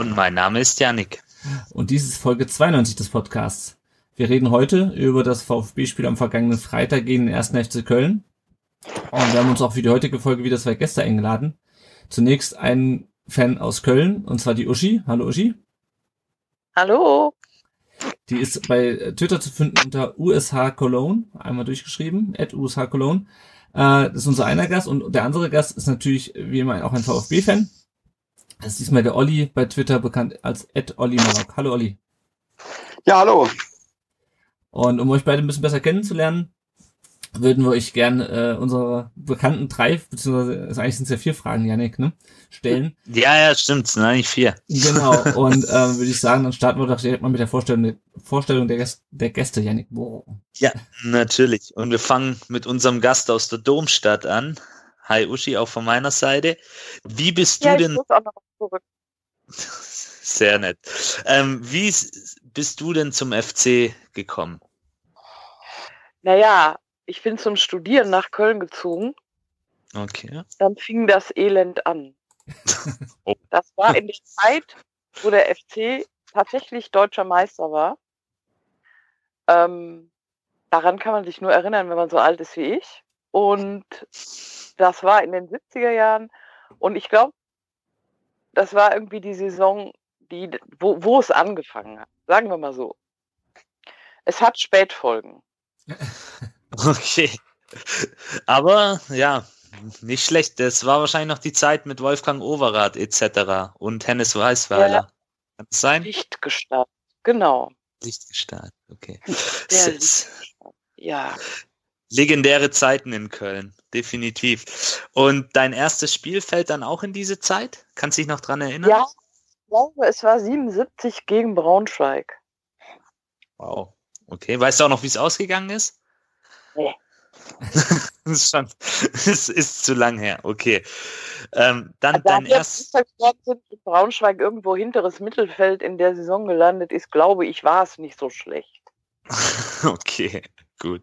Und mein Name ist Janik. Und dies ist Folge 92 des Podcasts. Wir reden heute über das VfB-Spiel am vergangenen Freitag gegen den 1. FC Köln. Und wir haben uns auch für die heutige Folge wieder zwei Gäste eingeladen. Zunächst ein Fan aus Köln, und zwar die Uschi. Hallo Uschi. Hallo. Die ist bei Twitter zu finden unter USH Cologne, einmal durchgeschrieben, at USH Cologne. Äh, das ist unser einer Gast und der andere Gast ist natürlich wie immer auch ein VfB-Fan. Das ist diesmal der Olli bei Twitter bekannt als at Olli Malok. Hallo Olli. Ja, hallo. Und um euch beide ein bisschen besser kennenzulernen, würden wir euch gern äh, unsere bekannten drei, beziehungsweise eigentlich sind es ja vier Fragen, Janik, ne, stellen. Ja, ja, stimmt, sind eigentlich vier. Genau, und ähm, würde ich sagen, dann starten wir doch direkt mal mit der Vorstellung, Vorstellung der, Gäste, der Gäste, Janik. Boah. Ja, natürlich. Und wir fangen mit unserem Gast aus der Domstadt an. Hi Uschi, auch von meiner Seite. Wie bist du ja, denn... Zurück. Sehr nett. Ähm, wie bist du denn zum FC gekommen? Naja, ich bin zum Studieren nach Köln gezogen. Okay. Dann fing das Elend an. Oh. Das war in der Zeit, wo der FC tatsächlich deutscher Meister war. Ähm, daran kann man sich nur erinnern, wenn man so alt ist wie ich. Und das war in den 70er Jahren. Und ich glaube, das war irgendwie die Saison, die, wo, wo es angefangen hat. Sagen wir mal so. Es hat Spätfolgen. Okay. Aber ja, nicht schlecht. Das war wahrscheinlich noch die Zeit mit Wolfgang Overath etc. und Hennes Weißweiler. Ja. Kann das sein? Lichtgestalt. Genau. Lichtgestalt, okay. Sehr S- Ja. Legendäre Zeiten in Köln, definitiv. Und dein erstes Spiel fällt dann auch in diese Zeit? Kannst dich noch dran erinnern? Ja, ich glaube, es war 77 gegen Braunschweig. Wow. Okay. Weißt du auch noch, wie es ausgegangen ist? Nee. das ist schon, es ist zu lang her. Okay. Ähm, dann Also, dein erstes. sind in Braunschweig irgendwo hinteres Mittelfeld in der Saison gelandet ist, glaube ich, war es nicht so schlecht. Okay, gut.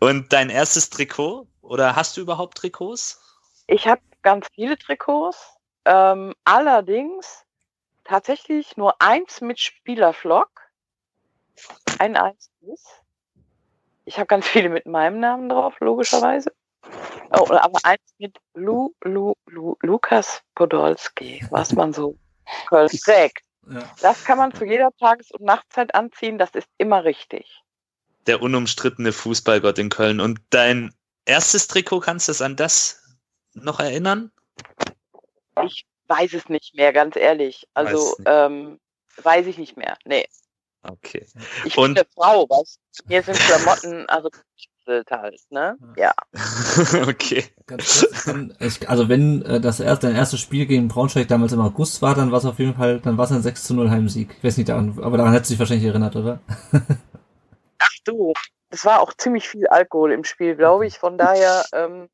Und dein erstes Trikot? Oder hast du überhaupt Trikots? Ich habe ganz viele Trikots, ähm, allerdings tatsächlich nur eins mit Spielerflock. Ein einziges. Ich habe ganz viele mit meinem Namen drauf, logischerweise. Oh, aber eins mit Lu, Lu, Lu, Lukas Podolski, was man so trägt. Ja. Das kann man zu jeder Tages- und Nachtzeit anziehen, das ist immer richtig. Der unumstrittene Fußballgott in Köln. Und dein erstes Trikot, kannst du es an das noch erinnern? Ich weiß es nicht mehr, ganz ehrlich. Also Weiß ähm, weiß ich nicht mehr. Nee. Okay. Ich Und- bin eine Frau, weißt du? Mir sind Klamotten, also halt, ne? Ja. okay. Ich, also wenn äh, das erste, dein erstes Spiel gegen Braunschweig damals im August war, dann war es auf jeden Fall, dann war es ein 6 zu 0 Heimsieg. Ich weiß nicht, daran, aber daran hättest du dich wahrscheinlich erinnert, oder? Ach du, es war auch ziemlich viel Alkohol im Spiel, glaube ich. Von daher ähm,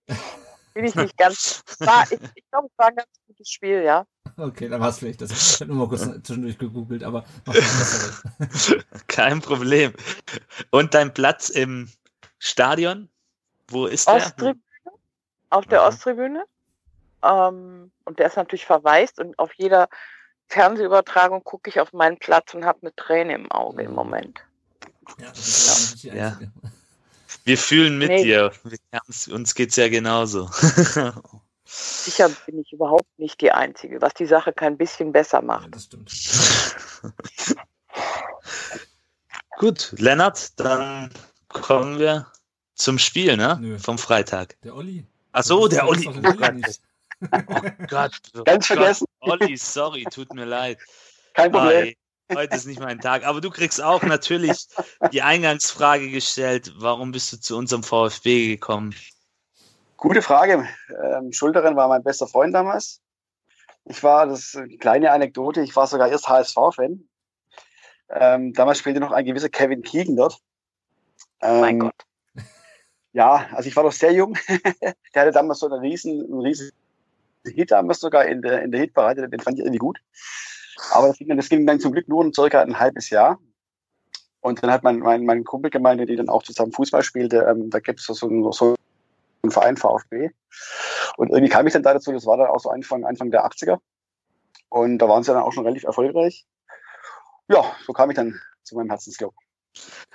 bin ich nicht ganz. Es War, ich ich glaube, es war ein ganz gutes Spiel, ja. Okay, dann war es vielleicht. Das, ich habe nur mal kurz zwischendurch gegoogelt, aber mach mal besser. Kein Problem. Und dein Platz im Stadion? Wo ist der? Osttribüne, auf der. Osttribüne. Ähm, und der ist natürlich verwaist und auf jeder Fernsehübertragung gucke ich auf meinen Platz und habe eine Träne im Auge im Moment. Ja, Ja. einzige. Wir fühlen mit Nee. dir. Uns geht's ja genauso. Sicher bin ich überhaupt nicht die Einzige, was die Sache kein bisschen besser Ja, macht. das stimmt. Gut, Lennart, dann kommen wir zum Spiel, ne? Nö. Vom Freitag. Der Olli. Ach so, Du der Olli. Oh Gott. oh Ganz Gott. vergessen. Olli, sorry, tut mir leid. Kein Problem. Heute ist nicht mein Tag. Aber du kriegst auch natürlich die Eingangsfrage gestellt. Warum bist du zu unserem VfB gekommen? Gute Frage. Ähm, Schulterin war mein bester Freund damals. Ich war, das ist eine kleine Anekdote, ich war sogar erst HSV-Fan. Ähm, damals spielte noch ein gewisser Kevin Keegan dort. Ähm, mein Gott. Ja, also ich war noch sehr jung. der hatte damals so einen riesen, einen riesen Hit damals sogar in der, in der Hitparade, den fand ich irgendwie gut. Aber das ging, dann, das ging dann zum Glück nur circa ein halbes Jahr. Und dann hat mein, mein, mein Kumpel gemeint, die dann auch zusammen Fußball spielte, ähm, da gibt es so, so, so einen Verein VfB. Und irgendwie kam ich dann da dazu, das war dann auch so Anfang, Anfang der 80er. Und da waren sie dann auch schon relativ erfolgreich. Ja, so kam ich dann zu meinem Herzensclub.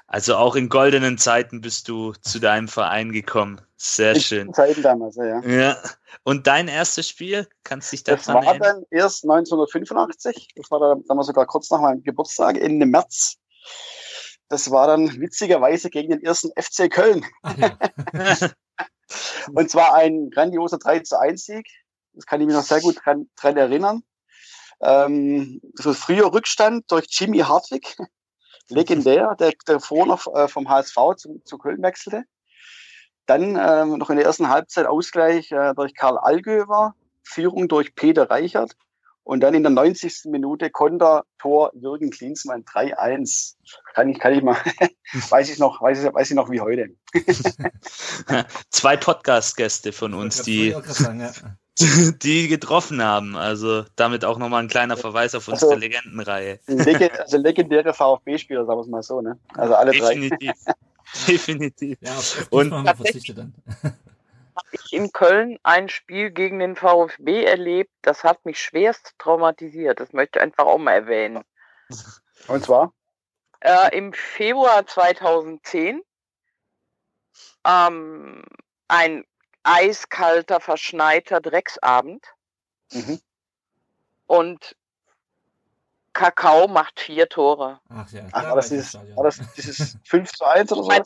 Also auch in goldenen Zeiten bist du zu deinem Verein gekommen. Sehr In schön. Zeiten damals, ja. ja. Und dein erstes Spiel? Kannst dich Das daran war erinnern? dann erst 1985. Das war dann damals sogar kurz nach meinem Geburtstag, Ende März. Das war dann witzigerweise gegen den ersten FC Köln. Ach ja. Und zwar ein grandioser 3 zu 1 Sieg. Das kann ich mich noch sehr gut dran, dran erinnern. Ähm, das war früher Rückstand durch Jimmy Hartwig. Legendär, der, der vor noch äh, vom HSV zu, zu Köln wechselte. Dann ähm, noch in der ersten Halbzeit Ausgleich äh, durch Karl Allgöwer, Führung durch Peter Reichert und dann in der 90. Minute Konter Tor Jürgen Klinsmann 3-1. Kann ich, kann ich mal, weiß ich noch, weiß ich, weiß ich noch wie heute. Zwei Podcast-Gäste von uns, die, sagen, ja. die getroffen haben. Also damit auch nochmal ein kleiner Verweis auf unsere Also- Legendenreihe. Lege, also legendäre VfB-Spieler, sagen wir es mal so, ne? Also alle drei. Definitiv. Definitiv. Ja, Und- verzichtet dann. Habe ich in Köln ein Spiel gegen den VfB erlebt, das hat mich schwerst traumatisiert. Das möchte ich einfach auch mal erwähnen. Und zwar? Äh, Im Februar 2010 ähm, ein eiskalter, verschneiter Drecksabend Mhm. und Kakao macht vier Tore. Ach ja. Ach, da war das im dieses, Stadion. war das dieses 5 zu 1 oder so? Mein-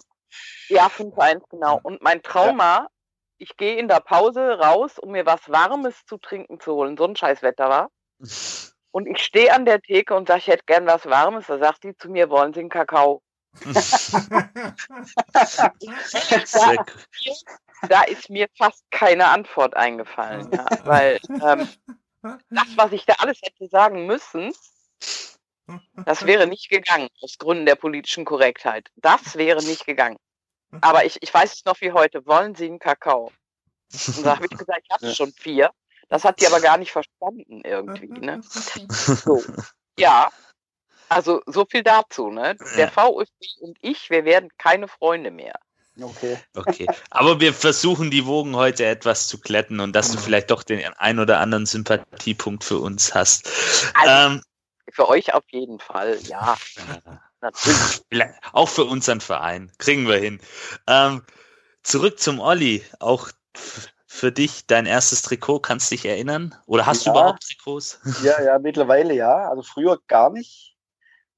Ja, 5-1, genau. Und mein Trauma, ich gehe in der Pause raus, um mir was Warmes zu trinken zu holen. So ein Scheißwetter war. Und ich stehe an der Theke und sage, ich hätte gern was Warmes. Da sagt die zu mir, wollen Sie einen Kakao? Gut. Da ist mir fast keine Antwort eingefallen. Ja, weil ähm, das, was ich da alles hätte sagen müssen, das wäre nicht gegangen, aus Gründen der politischen Korrektheit. Das wäre nicht gegangen. Aber ich, ich weiß es noch wie heute. Wollen Sie einen Kakao? Und da habe ich gesagt, ich Ja. schon vier. Das hat die aber gar nicht verstanden irgendwie. Ne? So. Ja, also so viel dazu. Ne? Der Ja. VfB und ich, wir werden keine Freunde mehr. Okay. Okay. Aber wir versuchen die Wogen heute etwas zu glätten und dass du Genau. vielleicht doch den ein oder anderen Sympathiepunkt für uns hast. Also, Ähm, Für euch auf jeden Fall, ja. Natürlich. Auch für unseren Verein. Kriegen wir hin. Ähm, zurück zum Olli. Auch für dich dein erstes Trikot, kannst du dich erinnern? Oder hast Ja. du überhaupt Trikots? Ja, ja, mittlerweile ja. Also früher gar nicht.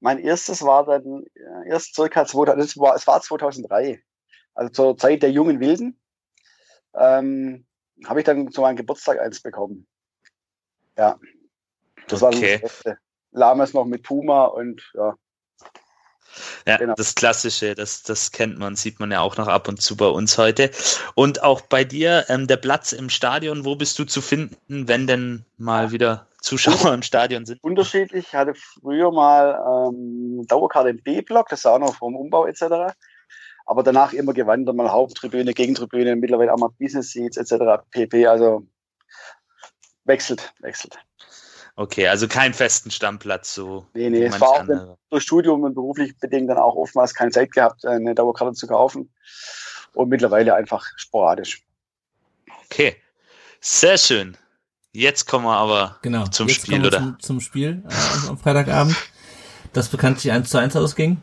Mein erstes war dann äh, erst circa 2000, es war, es war 2003. Also zur Zeit der jungen Wilden. Ähm, habe ich dann zu meinem Geburtstag eins bekommen. Ja. Das war Okay. das Beste. Lames noch mit Puma und ja. Ja, Genau. das Klassische, das, das kennt man, sieht man ja auch noch ab und zu bei uns heute. Und auch bei dir, ähm, der Platz im Stadion, wo bist du zu finden, wenn denn mal wieder Zuschauer im Stadion sind? unterschiedlich. Ich hatte früher mal ähm, Dauerkarte im B-Block, das war auch noch vom Umbau etc. Aber danach immer gewandert, mal Haupttribüne, Gegentribüne, mittlerweile auch mal Business Seats etc. pp. Also wechselt, wechselt. Okay, also keinen festen Stammplatz, so Nee, nee, es war auch andere. durch Studium und beruflich bedingt dann auch oftmals keine Zeit gehabt, eine Dauerkarte zu kaufen. Und mittlerweile einfach sporadisch. Okay, sehr schön. Jetzt kommen wir aber Genau. Zum Jetzt Spiel, kommen wir oder? Zum, zum Spiel äh, am Freitagabend. Das bekanntlich 1 zu 1 ausging.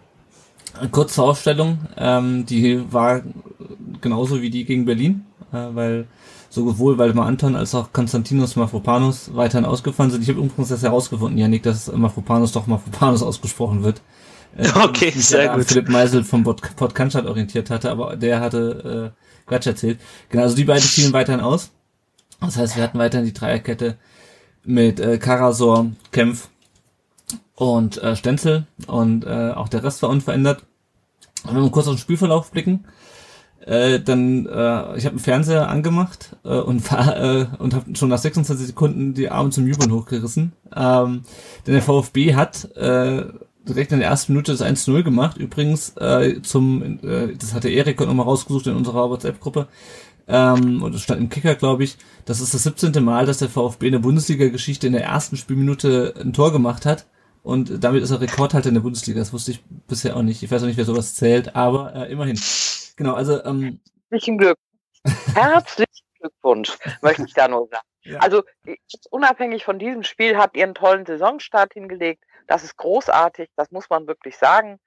Kurz zur Aufstellung. Ähm, die war genauso wie die gegen Berlin, äh, weil sowohl Waldemar Anton als auch Konstantinos Mafropanos weiterhin ausgefallen sind. Ich habe übrigens das herausgefunden, Janik, dass Mafropanos doch Mafropanos ausgesprochen wird. Äh, Okay, sehr gut. Philipp Meisel vom Pod- Podcast orientiert hatte, aber der hatte äh, Quatsch erzählt. Genau, also die beiden fielen weiterhin aus. Das heißt, wir hatten weiterhin die Dreierkette mit äh, Karasor, Kempf und äh, Stenzel und äh, auch der Rest war unverändert. Und wenn wir kurz auf den Spielverlauf blicken, Äh, dann, äh, ich habe einen Fernseher angemacht äh, und war äh, und habe schon nach 26 Sekunden die Arme zum Jubeln hochgerissen. Ähm, denn der VfB hat äh, direkt in der ersten Minute das 1-0 gemacht. Übrigens äh, zum, äh, das hatte Erik nochmal rausgesucht in unserer WhatsApp-Gruppe. Ähm, und es stand im Kicker, glaube ich. Das ist das 17. Mal, dass der VfB in der Bundesliga-Geschichte in der ersten Spielminute ein Tor gemacht hat. Und damit ist er Rekordhalter in der Bundesliga. Das wusste ich bisher auch nicht. Ich weiß auch nicht, wer sowas zählt, aber äh, immerhin. Genau, also ähm, Herzlichen Glück. Herzlichen Glückwunsch, möchte ich da nur sagen. Ja. Also unabhängig von diesem Spiel habt ihr einen tollen Saisonstart hingelegt. Das ist großartig, das muss man wirklich sagen.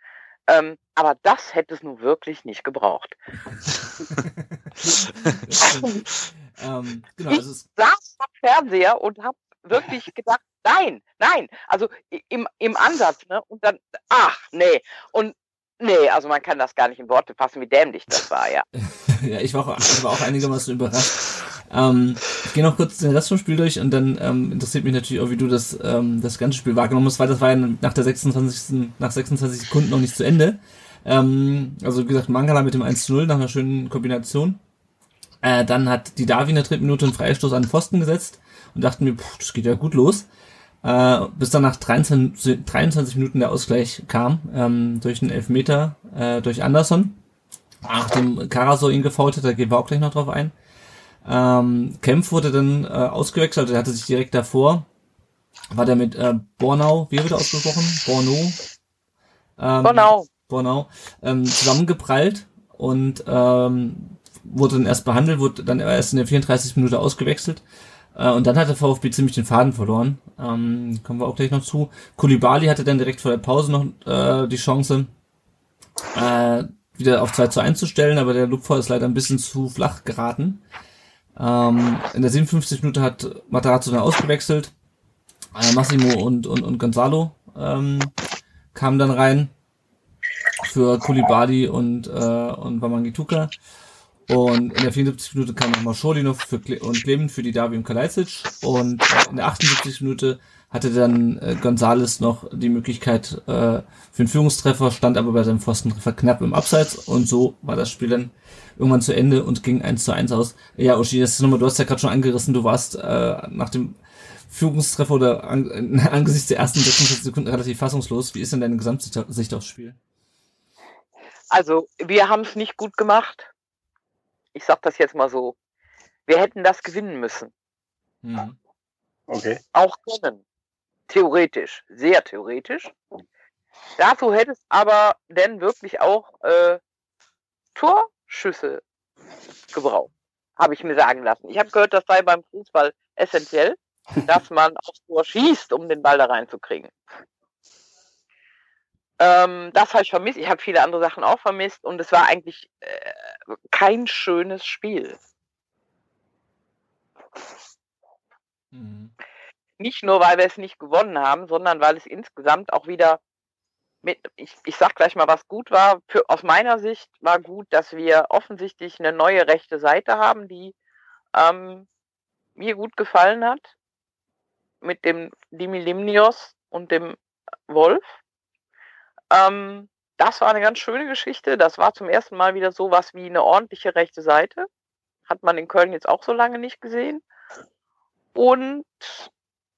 Ähm, aber das hätte es nun wirklich nicht gebraucht. ähm, genau, also es, saß vom Fernseher und habe wirklich gedacht, nein, nein, also im, im Ansatz, ne? Und dann, ach, nee. Und nee, also man kann das gar nicht in Worte fassen, wie dämlich das war, ja. ja, ich war auch, ich war auch einigermaßen überrascht. Ähm, ich gehe noch kurz den Rest vom Spiel durch und dann ähm, interessiert mich natürlich auch, wie du das, ähm, das ganze Spiel wahrgenommen hast, weil das war ja nach der 26. nach 26 Sekunden noch nicht zu Ende. Ähm, also wie gesagt, Mangala mit dem 1-0 nach einer schönen Kombination. Äh, dann hat die Davi in der dritten Minute einen Freistoß an den Pfosten gesetzt und dachten mir, pff, das geht ja gut los. Äh, bis dann nach 13, 23 Minuten der Ausgleich kam, ähm, durch einen Elfmeter, äh, durch Anderson. Nachdem Karasor ihn gefault hat, da gehen wir auch gleich noch drauf ein. Ähm, Kempf wurde dann äh, ausgewechselt, er hatte sich direkt davor, war der mit äh, Bornau, wie wird er ausgesprochen? Borno? Ähm, Genau. Bornau, ähm, zusammengeprallt und ähm, wurde dann erst behandelt, wurde dann erst in der 34. Minute ausgewechselt. Äh, und dann hat der VfB ziemlich den Faden verloren. Ähm, kommen wir auch gleich noch zu. Kulibali hatte dann direkt vor der Pause noch äh, die Chance, äh, wieder auf 2 zu 1 zu stellen, aber der Lupfer ist leider ein bisschen zu flach geraten. Ähm, in der 57. Minute hat Matarazzo dann ausgewechselt. Äh, Massimo und, und, und Gonzalo ähm, kamen dann rein für Kulibali und, äh, und Wamangituka. Und in der 74. Minute kam nochmal Scholinov für Cle und Clement für die Davi und Kalajdzic. Und in der 78. Minute hatte dann äh, Gonzales noch die Möglichkeit äh, für einen Führungstreffer, stand aber bei seinem Pfostentreffer knapp im Abseits. Und so war das Spiel dann irgendwann zu Ende und ging 1 zu 1 aus. Ja, Uschi, das ist nochmal, du hast ja gerade schon angerissen, du warst äh, nach dem Führungstreffer oder an, angesichts der ersten 46 Sekunden relativ fassungslos. Wie ist denn deine Gesamtsicht aufs Spiel? Also, wir haben es nicht gut gemacht. Ich sag das jetzt mal so. Wir hätten das gewinnen müssen. Hm. Okay. Auch können. Theoretisch. Sehr theoretisch. Dazu hätte es aber denn wirklich auch äh, Torschüsse gebraucht. Habe ich mir sagen lassen. Ich habe gehört, das sei beim Fußball essentiell, dass man aufs Tor schießt, um den Ball da reinzukriegen. Ähm, das habe ich vermisst. Ich habe viele andere Sachen auch vermisst und es war eigentlich äh, kein schönes Spiel. Mhm. Nicht nur, weil wir es nicht gewonnen haben, sondern weil es insgesamt auch wieder mit, ich, ich sag gleich mal, was gut war. Für, aus meiner Sicht war gut, dass wir offensichtlich eine neue rechte Seite haben, die ähm, mir gut gefallen hat. Mit dem Dimi Limnios und dem Wolf. Ähm, das war eine ganz schöne Geschichte. Das war zum ersten Mal wieder so was wie eine ordentliche rechte Seite. Hat man in Köln jetzt auch so lange nicht gesehen. Und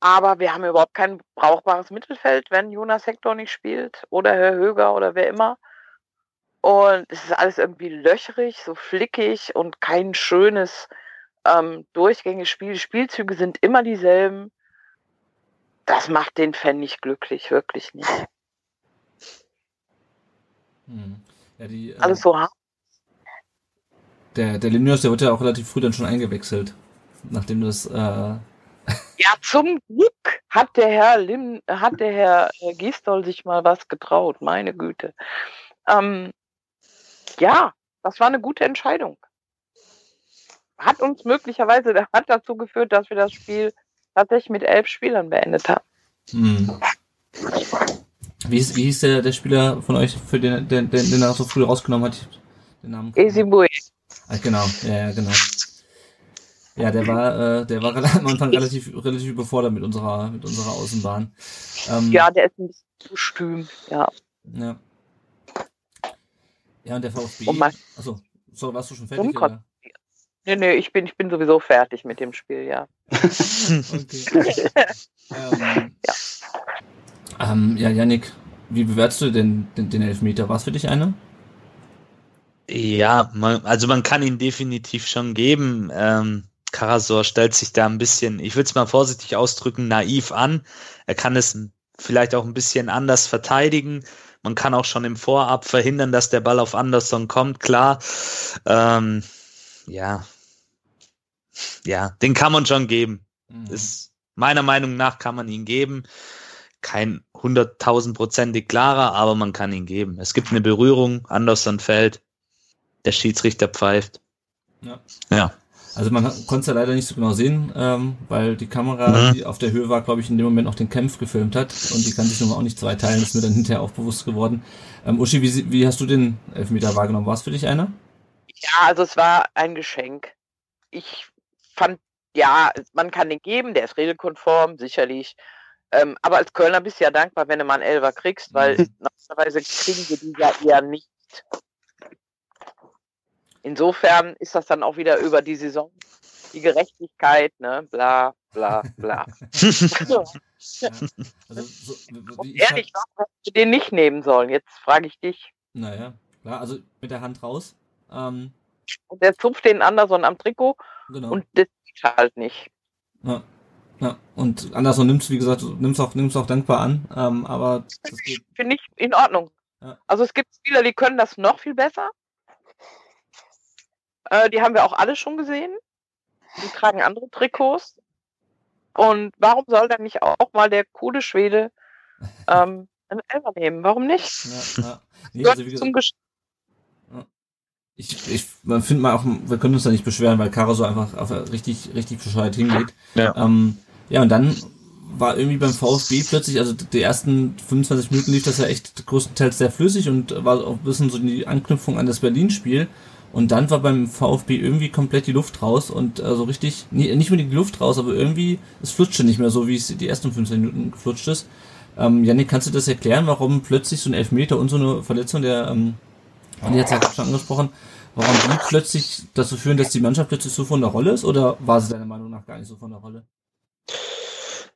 aber wir haben überhaupt kein brauchbares Mittelfeld, wenn Jonas Hector nicht spielt oder Herr Höger oder wer immer. Und es ist alles irgendwie löcherig, so flickig und kein schönes ähm, durchgängiges Spiel. Spielzüge sind immer dieselben. Das macht den Fan nicht glücklich, wirklich nicht. Hm. Ja, die, äh, Alles so hart. der, der Linius, der wird ja auch relativ früh dann schon eingewechselt. Nachdem das, äh, Ja, zum Glück hat der Herr Lim, hat der Herr äh, Gistol sich mal was getraut, meine Güte. Ähm, ja, das war eine gute Entscheidung. Hat uns möglicherweise hat dazu geführt, dass wir das Spiel tatsächlich mit elf Spielern beendet haben. hm. Wie hieß, wie hieß der, der Spieler von euch, für den, den, den, den er so früh rausgenommen hat? Den Namen. Esibue. Ah, genau, ja, ja, genau. Ja, der war, äh, der war am Anfang relativ, relativ überfordert mit unserer, mit unserer Außenbahn. Ähm, Ja, der ist ein bisschen zu stüm. Ja. Ja. Ja, und der VfB. Und mein- Achso, So, warst du schon fertig? Oder? Nee, nee, ich bin, ich bin sowieso fertig mit dem Spiel, ja. Okay. ähm, ja. Ähm, ja, Yannick, wie bewertest du denn den, den Elfmeter? War es für dich einer? Ja, man, also man kann ihn definitiv schon geben. Ähm, Karasor stellt sich da ein bisschen, ich will es mal vorsichtig ausdrücken, naiv an. Er kann es vielleicht auch ein bisschen anders verteidigen. Man kann auch schon im Vorab verhindern, dass der Ball auf Anderson kommt, klar. Ähm, ja. Ja, den kann man schon geben. Mhm. Ist, meiner Meinung nach kann man ihn geben. Kein hunderttausendprozentig klarer, aber man kann ihn geben. Es gibt eine Berührung, Anderson fällt, der Schiedsrichter pfeift. Ja. Ja. Also man konnte es ja leider nicht so genau sehen, ähm, weil die Kamera, Mhm. die auf der Höhe war, glaube ich, in dem Moment auch den Kampf gefilmt hat und die kann sich nun mal auch nicht zweiteilen, das ist mir dann hinterher auch bewusst geworden. Ähm, Uschi, wie, wie hast du den Elfmeter wahrgenommen? War es für dich einer? Ja, also es war ein Geschenk. Ich fand, ja, man kann den geben, der ist regelkonform, sicherlich. Ähm, aber als Kölner bist du ja dankbar, wenn du mal einen Elfer kriegst, weil normalerweise kriegen wir die ja eher nicht. Insofern ist das dann auch wieder über die Saison die Gerechtigkeit, ne, bla, bla, bla. Ja. Also, so, Ehrlich, warum hast du den nicht nehmen sollen? Jetzt frage ich dich. Naja, klar, also mit der Hand raus. Ähm, Und der zupft den Anderson am Trikot genau. und das geht halt nicht. Ja. Ja, und Anderson nimmst, wie gesagt, du nimmst auch, nimmst auch dankbar an, ähm, aber das. Finde ich in Ordnung. Ja. Also es gibt Spieler, die können das noch viel besser. Äh, die haben wir auch alle schon gesehen. Die tragen andere Trikots. Und warum soll dann nicht auch mal der coole Schwede ähm, einen Elfer nehmen? Warum nicht? Ja, ja. Nee, also wie zum Gesch ich, ich man findet mal auch, wir können uns da nicht beschweren, weil Caro so einfach auf richtig, richtig bescheuert hingeht. Ja. Ähm, ja, und dann war irgendwie beim VfB plötzlich, also die ersten 25 Minuten lief das ja echt größtenteils sehr flüssig und war auch ein bisschen so die Anknüpfung an das Berlin-Spiel. Und dann war beim VfB irgendwie komplett die Luft raus und äh, so richtig, nie, nicht unbedingt die Luft raus, aber irgendwie, es flutschte nicht mehr so, wie es die ersten 15 Minuten geflutscht ist. Ähm, Janik, kannst du das erklären, warum plötzlich so ein Elfmeter und so eine Verletzung, der, ähm, jetzt hat schon angesprochen, warum die plötzlich dazu führen, dass die Mannschaft plötzlich so von der Rolle ist, oder war sie deiner Meinung nach gar nicht so von der Rolle?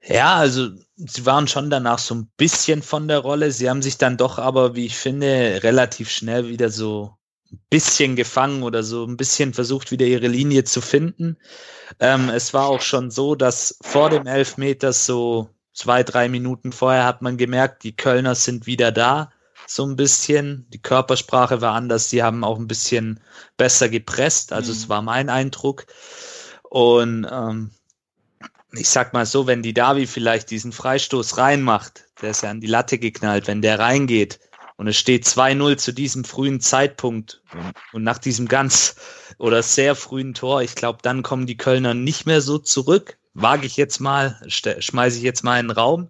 Ja, also sie waren schon danach so ein bisschen von der Rolle. Sie haben sich dann doch aber, wie ich finde, relativ schnell wieder so ein bisschen gefangen oder so ein bisschen versucht, wieder ihre Linie zu finden. Ähm, es war auch schon so, dass vor dem Elfmeter so zwei, drei Minuten vorher hat man gemerkt, die Kölner sind wieder da, so ein bisschen. Die Körpersprache war anders, sie haben auch ein bisschen besser gepresst, also Mhm. es war mein Eindruck. Und ähm, ich sag mal so, wenn die Davi vielleicht diesen Freistoß reinmacht, der ist ja an die Latte geknallt, wenn der reingeht und es steht 2-0 zu diesem frühen Zeitpunkt und, nach diesem ganz oder sehr frühen Tor, ich glaube, dann kommen die Kölner nicht mehr so zurück. Wage ich jetzt mal, schmeiße ich jetzt mal in den Raum.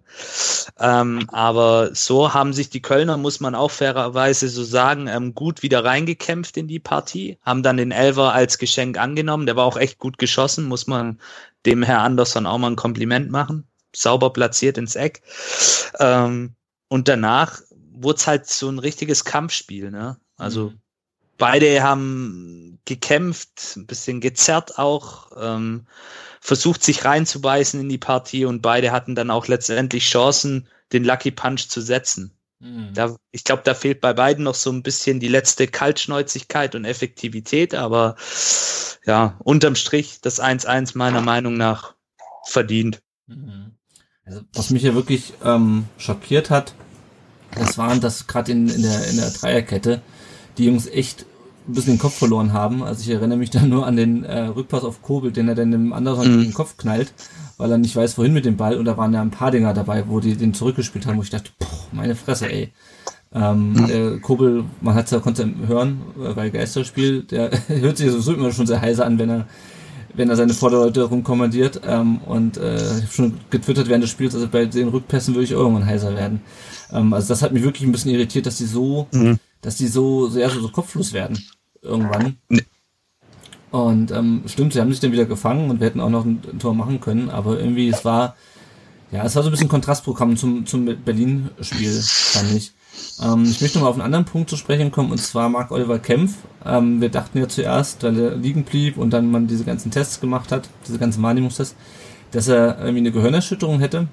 Ähm, aber so haben sich die Kölner, muss man auch fairerweise so sagen, ähm, gut wieder reingekämpft in die Partie, haben dann den Elver als Geschenk angenommen. Der war auch echt gut geschossen, muss man dem Herr Andersson auch mal ein Kompliment machen. Sauber platziert ins Eck. Ähm, und danach wurde es halt so ein richtiges Kampfspiel. Ne? Also Mhm. beide haben gekämpft, ein bisschen gezerrt auch, ähm, versucht sich reinzubeißen in die Partie und beide hatten dann auch letztendlich Chancen, den Lucky Punch zu setzen. Mhm. Da, ich glaube, da fehlt bei beiden noch so ein bisschen die letzte Kaltschnäuzigkeit und Effektivität, aber ja, unterm Strich das 1-1 meiner Meinung nach verdient. Mhm. Also, was mich ja wirklich ähm, schockiert hat, das waren, dass gerade in, in, der, in der Dreierkette die Jungs echt ein bisschen den Kopf verloren haben. Also ich erinnere mich dann nur an den äh, Rückpass auf Kobel, den er dann dem Anderson Mhm. den Kopf knallt, weil er nicht weiß, wohin mit dem Ball. Und da waren ja ein paar Dinger dabei, wo die den zurückgespielt haben, wo ich dachte, poh, meine Fresse, ey. Ähm, der Kobel, man hat ja konnte hören, äh, bei Geisterspiel, der hört sich sowieso immer schon sehr heiser an, wenn er wenn er seine Vorderleute rumkommandiert. Ähm, und äh, ich habe schon getwittert während des Spiels, also bei den Rückpässen würde ich irgendwann heiser werden. Ähm, also das hat mich wirklich ein bisschen irritiert, dass die so, Mhm. dass die so so, so kopflos werden irgendwann. Nee. Und ähm, stimmt, sie haben sich dann wieder gefangen und wir hätten auch noch ein, ein Tor machen können, aber irgendwie es war ja, es war so ein bisschen Kontrastprogramm zum zum Berlin-Spiel, fand ich. Ähm, ich möchte mal auf einen anderen Punkt zu sprechen kommen, und zwar Marc Oliver Kempf. Ähm, wir dachten ja zuerst, weil er liegen blieb und dann man diese ganzen Tests gemacht hat, diese ganzen Wahrnehmungstests, dass er irgendwie eine Gehirnerschütterung hätte.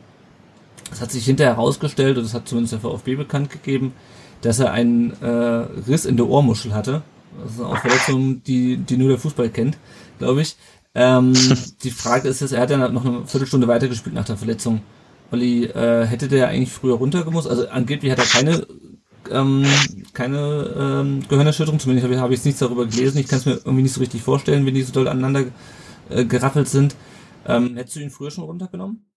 Das hat sich hinterher herausgestellt, und das hat zumindest der VfB bekannt gegeben, dass er einen äh, Riss in der Ohrmuschel hatte. Das sind auch Verletzungen, die, die nur der Fußball kennt, glaube ich. Ähm, die Frage ist jetzt, er hat ja noch eine Viertelstunde weitergespielt nach der Verletzung. Olli, äh, hätte der eigentlich früher runtergemusst? Also angeblich hat er keine ähm, keine ähm, Gehirnerschütterung, zumindest habe ich, hab ich jetzt nichts darüber gelesen. Ich kann es mir irgendwie nicht so richtig vorstellen, wenn die so doll aneinander äh, geraffelt sind. Ähm, hättest du ihn früher schon runtergenommen?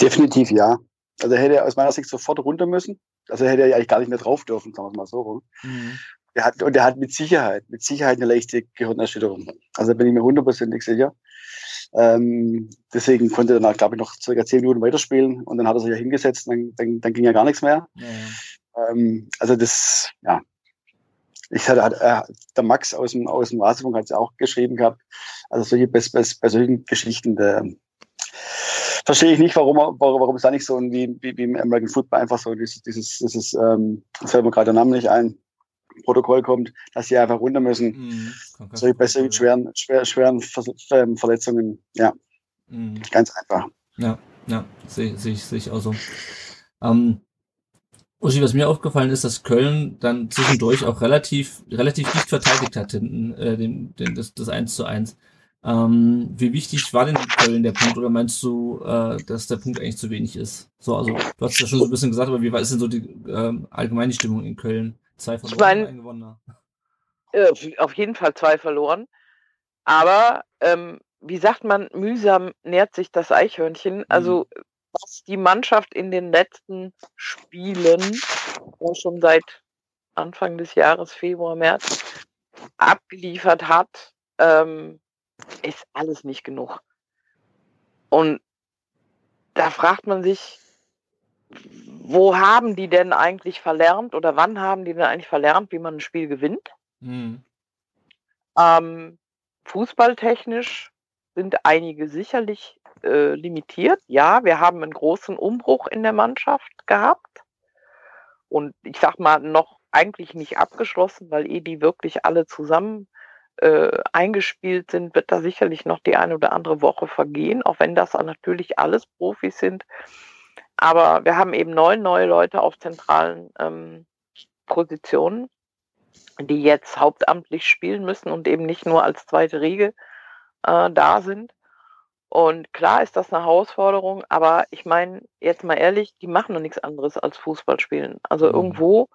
Definitiv ja. Also er hätte aus meiner Sicht sofort runter müssen. Also hätte er eigentlich gar nicht mehr drauf dürfen, sagen wir mal so rum. Mhm. Der hat, und er hat mit Sicherheit, mit Sicherheit eine leichte Gehirnerschütterung. Also bin ich mir hundertprozentig sicher. Ähm, deswegen konnte er dann, glaube ich, noch circa zehn Minuten weiterspielen und dann hat er sich ja hingesetzt, dann, dann, dann ging ja gar nichts mehr. Ja. Ähm, also das, ja. Ich hatte, äh, der Max aus dem, aus dem Rasenfunk hat es auch geschrieben gehabt. Also solche, bei, bei, bei solchen Geschichten, der, verstehe ich nicht, warum, warum, warum es da nicht so wie, wie, wie im American Football einfach so dieses, dieses, dieses ähm, fällt mir gerade der Name nicht ein, Protokoll kommt, dass sie einfach runter müssen. Mhm. So bei solchen schweren, schwer, schweren ähm, Verletzungen, ja. Mhm. Ganz einfach. Ja, ja, sehe seh ich, seh ich auch so. Ähm, Uschi, was mir aufgefallen ist, dass Köln dann zwischendurch auch relativ, relativ dicht verteidigt hat hinten, äh, den, den, das, das 1 zu 1. Ähm, wie wichtig war denn Köln der Punkt oder meinst du, äh, dass der Punkt eigentlich zu wenig ist? So, also du hast ja schon so ein bisschen gesagt, aber wie war ist denn so die ähm, allgemeine Stimmung in Köln? Zwei verloren, ich mein, ein gewonnen. Äh, auf jeden Fall zwei verloren. Aber ähm, wie sagt man, mühsam nährt sich das Eichhörnchen. Also mhm. was die Mannschaft in den letzten Spielen, ja schon seit Anfang des Jahres, Februar, März, abgeliefert hat, ähm, ist alles nicht genug. Und da fragt man sich, wo haben die denn eigentlich verlernt oder wann haben die denn eigentlich verlernt, wie man ein Spiel gewinnt? Mhm. Ähm, fußballtechnisch sind einige sicherlich äh, limitiert. Ja, wir haben einen großen Umbruch in der Mannschaft gehabt. Und ich sag mal, noch eigentlich nicht abgeschlossen, weil eh die wirklich alle zusammen äh, eingespielt sind, wird da sicherlich noch die eine oder andere Woche vergehen, auch wenn das natürlich alles Profis sind. Aber wir haben eben neun neue Leute auf zentralen ähm, Positionen, die jetzt hauptamtlich spielen müssen und eben nicht nur als zweite Riege äh, da sind. Und klar ist das eine Herausforderung, aber ich meine, jetzt mal ehrlich, die machen noch nichts anderes als Fußball spielen. Also mhm. irgendwo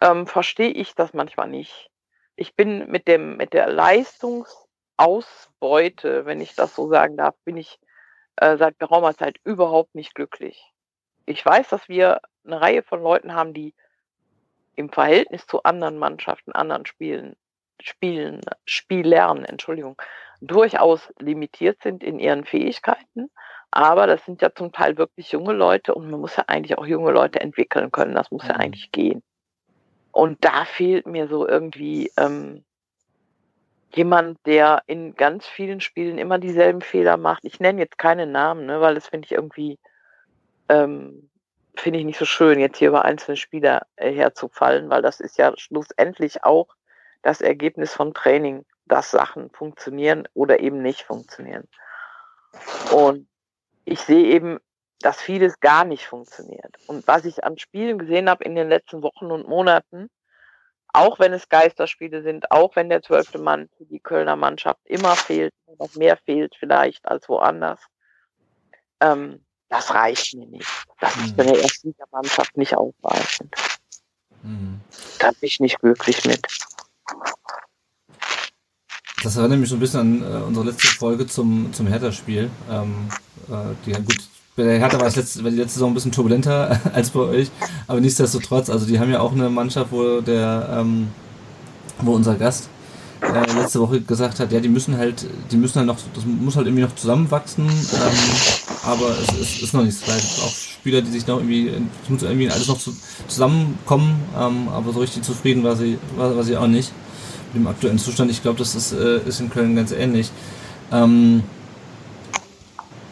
ähm, verstehe ich das manchmal nicht. Ich bin mit dem, mit der Leistungsausbeute, wenn ich das so sagen darf, bin ich äh, seit geraumer Zeit überhaupt nicht glücklich ich weiß, dass wir eine Reihe von Leuten haben, die im Verhältnis zu anderen Mannschaften, anderen Spielen, Spielen, Spielern, Entschuldigung, durchaus limitiert sind in ihren Fähigkeiten. Aber das sind ja zum Teil wirklich junge Leute und man muss ja eigentlich auch junge Leute entwickeln können. Das muss ja mhm. eigentlich gehen. Und da fehlt mir so irgendwie ähm, jemand, der in ganz vielen Spielen immer dieselben Fehler macht. Ich nenne jetzt keine Namen, ne, weil das finde ich irgendwie ähm, finde ich nicht so schön, jetzt hier über einzelne Spieler äh, herzufallen, weil das ist ja schlussendlich auch das Ergebnis von Training, dass Sachen funktionieren oder eben nicht funktionieren. Und ich sehe eben, dass vieles gar nicht funktioniert. Und was ich an Spielen gesehen habe in den letzten Wochen und Monaten, auch wenn es Geisterspiele sind, auch wenn der zwölfte Mann für die Kölner Mannschaft immer fehlt, noch mehr fehlt vielleicht als woanders, ähm, das reicht mir nicht. Das ist bei der ersten Mannschaft nicht ausreichend. Mhm. Da bin ich nicht glücklich mit. Das erinnert mich so ein bisschen an äh, unsere letzte Folge zum, zum Hertha-Spiel. Ähm, äh, die, gut, bei der Hertha war, es letzte, war die letzte Saison ein bisschen turbulenter als bei euch, aber nichtsdestotrotz, also die haben ja auch eine Mannschaft, wo der, ähm, wo unser Gast äh, letzte Woche gesagt hat, ja, die müssen halt, die müssen halt noch, das muss halt irgendwie noch zusammenwachsen, ähm, aber es ist, ist noch nichts weit. Auch Spieler, die sich noch irgendwie, es muss irgendwie alles noch zu, zusammenkommen, ähm, aber so richtig zufrieden war sie, war, war sie auch nicht mit dem aktuellen Zustand. Ich glaube, das ist, äh, ist in Köln ganz ähnlich. Ähm,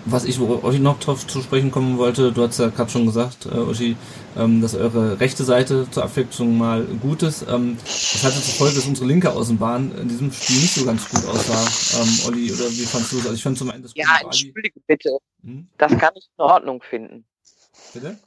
was ich, ich noch drauf zu sprechen kommen wollte, du hast ja gerade schon gesagt, äh, Uschi, ähm, dass eure rechte Seite zur Abwechslung mal gut ist. Ähm, das hatte zur Folge, dass unsere linke Außenbahn in diesem Spiel nicht so ganz gut aussah. Ähm, Olli, oder wie fandst du es? Also ich fand zum einen das Ja, entschuldige bitte. Hm? Das kann ich in Ordnung finden. Bitte?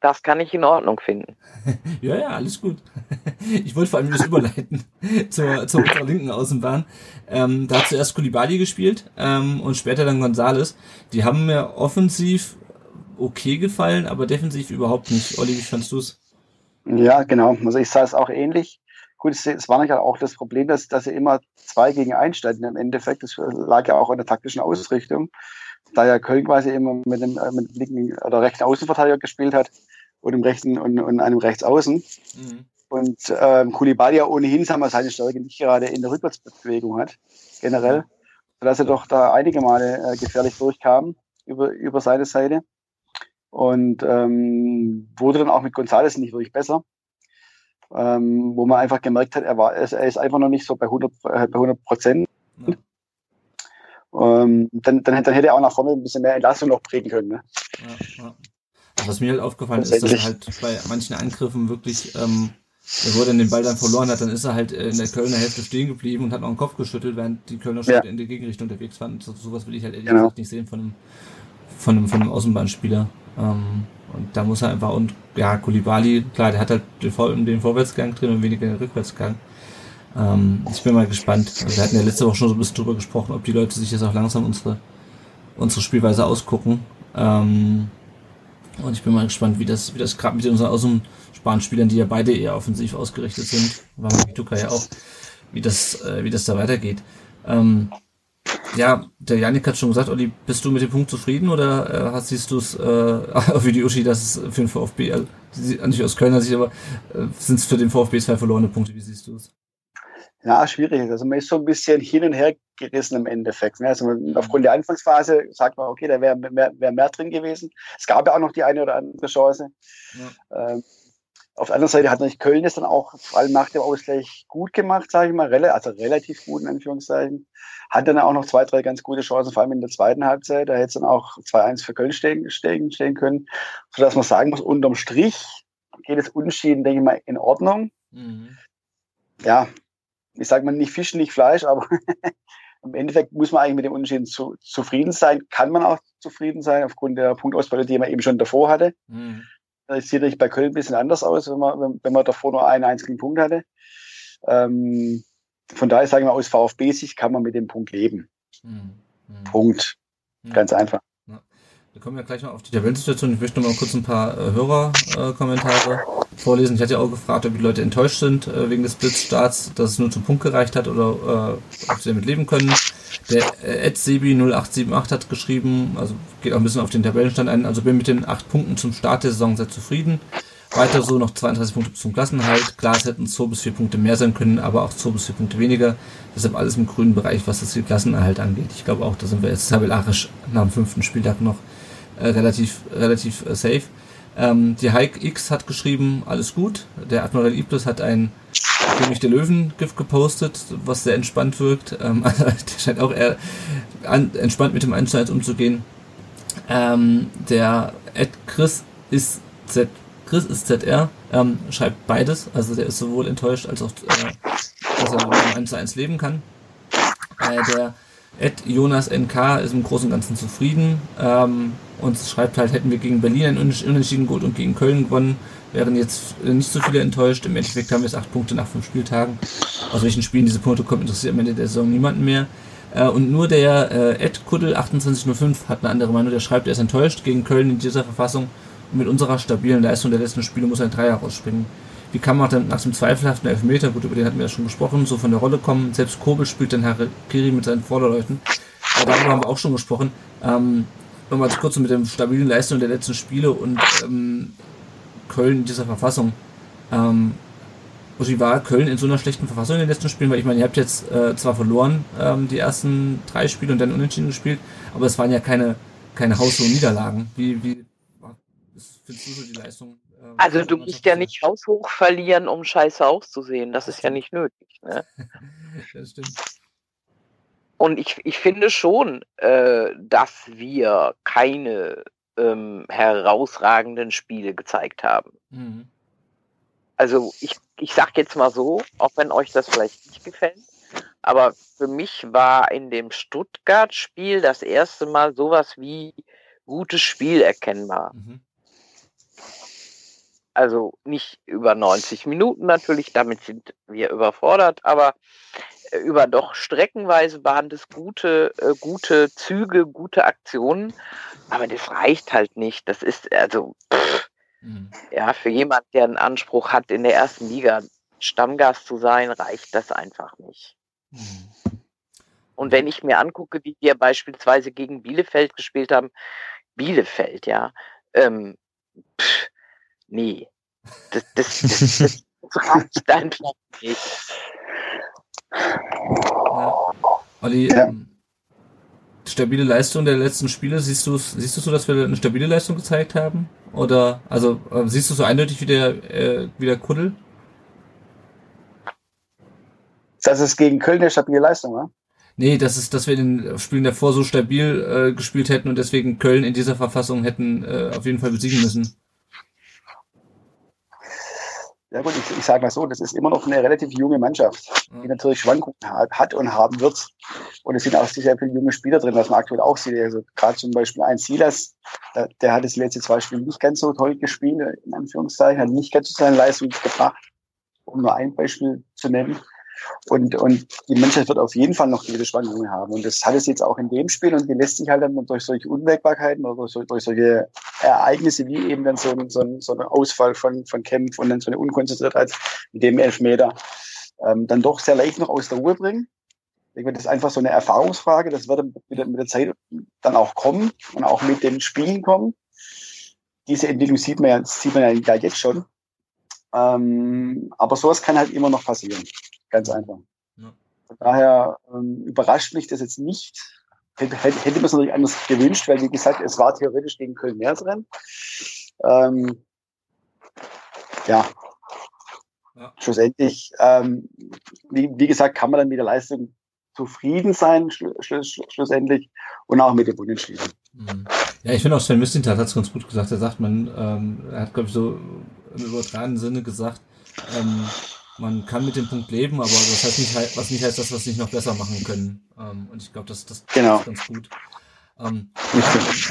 Das kann ich in Ordnung finden. Ja, ja, alles gut. Ich wollte vor allem das überleiten zur, zur unserer linken Außenbahn. Ähm, da hat zuerst Koulibaly gespielt ähm, und später dann Gonzales. Die haben mir offensiv okay gefallen, aber defensiv überhaupt nicht. Olli, wie fandst du's? Ja, genau. Also ich sah es auch ähnlich. Gut, es, es war ja auch das Problem, dass, dass sie immer zwei gegen einen standen im Endeffekt. Das lag ja auch an der taktischen Ausrichtung. Da ja Köln quasi immer mit dem, äh, mit dem linken oder rechten Außenverteidiger gespielt hat und im rechten und, und einem Rechtsaußen. Und ähm, Koulibaly ja ohnehin, sagen wir, seine Stärke nicht gerade in der Rückwärtsbewegung hat, generell. Sodass er doch da einige Male äh, gefährlich durchkam über, über seine Seite. Und ähm, wurde dann auch mit González nicht wirklich besser. Ähm, wo man einfach gemerkt hat, er, war, er ist- einfach noch nicht so bei 100 äh, bei 100 Prozent. Ja. Ähm, dann, dann, dann hätte er auch nach vorne ein bisschen mehr Entlastung noch prägen können. Ne? Ja, ja. Was mir halt aufgefallen ist, dass er halt bei manchen Angriffen wirklich, ähm, wo er dann den Ball dann verloren hat, dann ist er halt äh, in der Kölner Hälfte stehen geblieben und hat noch den Kopf geschüttelt, während die Kölner schon Ja. in die Gegenrichtung unterwegs waren. So, sowas will ich halt ehrlich Genau. gesagt nicht sehen von einem, von einem, von einem Außenbahnspieler. Ähm, und da muss er einfach, und ja, Kulibali, klar, der hat halt den, Vor den Vorwärtsgang drin und weniger den Rückwärtsgang. Ähm, ich bin mal gespannt. Wir hatten ja letzte Woche schon so ein bisschen drüber gesprochen, ob die Leute sich jetzt auch langsam unsere, unsere Spielweise ausgucken. Ähm, und ich bin mal gespannt, wie das, wie das gerade mit unseren Außenspanspielern, die ja beide eher offensiv ausgerichtet sind, war mit Tuka ja auch, wie das, äh, wie das da weitergeht. Ähm, ja, der Janik hat schon gesagt, Olli, bist du mit dem Punkt zufrieden oder äh, hast, siehst du es äh, wie die Uschi, dass es für den VfB, also, nicht aus Kölner Sicht, aber äh, sind es für den VfB zwei verlorene Punkte, wie siehst du es? Ja, schwierig. Also man ist so ein bisschen hin und her gerissen im Endeffekt. Ne? Also man, aufgrund der Anfangsphase sagt man, okay, da wäre mehr, wär mehr drin gewesen. Es gab ja auch noch die eine oder andere Chance. Ähm, auf der anderen Seite hat natürlich Köln es dann auch vor allem nach dem Ausgleich gut gemacht, sage ich mal, also relativ gut in Anführungszeichen. Hat dann auch noch zwei, drei ganz gute Chancen, vor allem in der zweiten Halbzeit. Da hätte es dann auch 2-1 für Köln stehen, stehen, stehen können, sodass man sagen muss, unterm Strich geht es Unentschieden, denke ich mal, in Ordnung. Mhm. Ja, ich sage mal nicht Fisch, nicht Fleisch, aber im Endeffekt muss man eigentlich mit dem Unentschieden zu, zufrieden sein. Kann man auch zufrieden sein, aufgrund der Punktausbeute, die man eben schon davor hatte. Mhm. Das sieht natürlich bei Köln ein bisschen anders aus, wenn man, wenn, wenn man davor nur einen einzigen Punkt hatte. Ähm, von daher sagen wir aus VfB-Sicht kann man mit dem Punkt leben. Mhm. Mhm. Punkt. Ja. Ganz einfach. Wir kommen ja gleich noch auf die Tabellensituation. Ich möchte noch mal kurz ein paar äh, Hörerkommentare vorlesen. Ich hatte ja auch gefragt, ob die Leute enttäuscht sind äh, wegen des Blitzstarts, dass es nur zum Punkt gereicht hat oder äh, ob sie damit leben können. Der äh, Sebi0878 hat geschrieben, also geht auch ein bisschen auf den Tabellenstand ein, also bin mit den acht Punkten zum Start der Saison sehr zufrieden. Weiter so noch 32 Punkte zum Klassenhalt. Klar, es hätten 2 bis 4 Punkte mehr sein können, aber auch 2 bis 4 Punkte weniger. Deshalb alles im grünen Bereich, was das Klassenerhalt angeht. Ich glaube auch, da sind wir jetzt tabellarisch nach dem fünften Spieltag noch äh, relativ, relativ äh, safe. Ähm, die Hike X hat geschrieben, alles gut. Der Admiral Iblis hat ein König der Löwen Gift gepostet, was sehr entspannt wirkt. Ähm, also, der scheint auch eher an, entspannt mit dem 1 zu 1 umzugehen. Ähm, der Ed Chris ist Z Chris ist ZR, ähm, schreibt beides, also der ist sowohl enttäuscht als auch, äh, dass er mit dem 1 zu 1 leben kann. Äh, der Ed Jonas NK ist im Großen und Ganzen zufrieden ähm, und schreibt halt, hätten wir gegen Berlin einen Unentschieden geholt und gegen Köln gewonnen, wären jetzt äh, nicht so viele enttäuscht. Im Endeffekt haben wir jetzt acht Punkte nach fünf Spieltagen. Aus welchen Spielen diese Punkte kommen, interessiert am Ende der Saison niemanden mehr. Äh, und nur der äh, Ed Kuddel 2805 hat eine andere Meinung. Der schreibt, er ist enttäuscht gegen Köln in dieser Verfassung. Und mit unserer stabilen Leistung der letzten Spiele muss ein Dreier rausspringen. Wie kann man dann nach dem zweifelhaften Elfmeter, gut, über den hatten wir ja schon gesprochen, so von der Rolle kommen? Selbst Kobel spielt dann Harakiri mit seinen Vorderleuten. Äh, darüber haben wir auch schon gesprochen. Ähm, Nochmal kurz mit der stabilen Leistung der letzten Spiele und ähm, Köln in dieser Verfassung. Ähm, Uschi, war Köln in so einer schlechten Verfassung in den letzten Spielen? Weil ich meine, ihr habt jetzt äh, zwar verloren ähm, die ersten drei Spiele und dann unentschieden gespielt, aber es waren ja keine, keine haushohen Niederlagen. Wie, wie findest du so die Leistung? Äh, Also du Mannschaft musst ja nicht haushoch verlieren, um scheiße auszusehen. Das ist ja nicht nötig. Ne? das stimmt. Und ich, ich finde schon, äh, dass wir keine ähm, herausragenden Spiele gezeigt haben. Mhm. Also ich, ich sag jetzt mal so, auch wenn euch das vielleicht nicht gefällt, aber für mich war in dem Stuttgart-Spiel das erste Mal sowas wie gutes Spiel erkennbar. Mhm. Also nicht über 90 Minuten natürlich, damit sind wir überfordert, aber äh, über doch streckenweise waren das gute, äh, gute Züge, gute Aktionen. Aber das reicht halt nicht. Das ist also, pff, Mhm. ja, für jemand, der einen Anspruch hat, in der ersten Liga Stammgast zu sein, reicht das einfach nicht. Mhm. Und wenn ich mir angucke, wie wir beispielsweise gegen Bielefeld gespielt haben, Bielefeld, ja, ähm, pff, nee, das, das, das, das, reicht einfach nicht. Ja. Olli, Ja. ähm, stabile Leistung der letzten Spiele, siehst du siehst du so, dass wir eine stabile Leistung gezeigt haben? Oder also äh, siehst du so eindeutig wie der, äh, wie der Kuddel? Das ist gegen Köln eine stabile Leistung, ja? Nee, das ist, dass wir in den Spielen davor so stabil äh, gespielt hätten und deswegen Köln in dieser Verfassung hätten äh, auf jeden Fall besiegen müssen. Ja gut, ich, ich sage mal so, das ist immer noch eine relativ junge Mannschaft, die natürlich Schwankungen hat, hat und haben wird. Und es sind auch sehr viele junge Spieler drin, was man aktuell auch sieht. Also gerade zum Beispiel ein Silas, der, der hat das letzte zwei Spiele nicht ganz so toll gespielt, in Anführungszeichen, hat nicht ganz so seine Leistung gebracht, um nur ein Beispiel zu nennen. Und, und die Mannschaft wird auf jeden Fall noch diese Schwankungen haben. Und das hat es jetzt auch in dem Spiel und die lässt sich halt dann durch solche Unwägbarkeiten oder durch, durch solche Ereignisse wie eben dann so ein, so ein, so ein Ausfall von, von Kempf und dann so eine Unkonzentriertheit mit dem Elfmeter ähm, dann doch sehr leicht noch aus der Ruhe bringen. Ich denke, das ist einfach so eine Erfahrungsfrage. Das wird mit der, mit der Zeit dann auch kommen und auch mit den Spielen kommen. Diese Entwicklung sieht man ja, sieht man ja jetzt schon. Ähm, aber sowas kann halt immer noch passieren. Ganz einfach. Ja. Von daher ähm, überrascht mich das jetzt nicht. Hätte, hätte, hätte man es natürlich anders gewünscht, weil wie gesagt, es war theoretisch gegen Köln mehr drin. Ähm, ja. Ja. Schlussendlich, ähm, wie, wie gesagt, kann man dann mit der Leistung zufrieden sein, schlu schlu schlussendlich, und auch mit dem Unentschieden. Mhm. Ja, ich finde auch Sven Mislintat hat es ganz gut gesagt. Er sagt, man, ähm, er hat, glaube ich, so im übertragenen Sinne gesagt, ähm, man kann mit dem Punkt leben, aber das heißt nicht, was nicht heißt, dass wir es nicht noch besser machen können. Ähm, und ich glaube, das, das Genau. ist ganz gut. Ähm,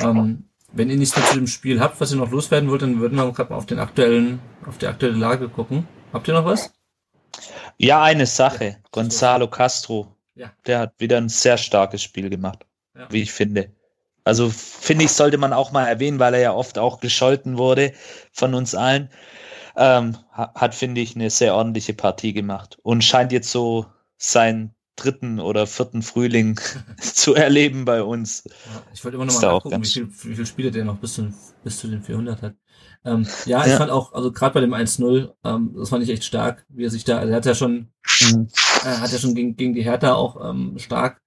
ähm, wenn ihr nichts mehr zu dem Spiel habt, was ihr noch loswerden wollt, dann würden wir gerade mal auf den aktuellen, auf die aktuelle Lage gucken. Habt ihr noch was? Ja, eine Sache. Gonzalo Castro. Ja. Der hat wieder ein sehr starkes Spiel gemacht, Ja. wie ich finde. Also finde ich, sollte man auch mal erwähnen, weil er ja oft auch gescholten wurde von uns allen. Ähm, ha- hat, finde ich, eine sehr ordentliche Partie gemacht und scheint jetzt so seinen dritten oder vierten Frühling zu erleben bei uns. Ja, ich wollte immer noch Ist mal nachgucken, wie viel, wie viele Spiele der noch bis zu, bis zu den 400 hat. Ähm, ja, ich Ja. fand auch, also gerade bei dem 1-0, ähm, das fand ich echt stark, wie er sich da, also er hat ja schon, äh, hat ja schon gegen, gegen die Hertha auch ähm, stark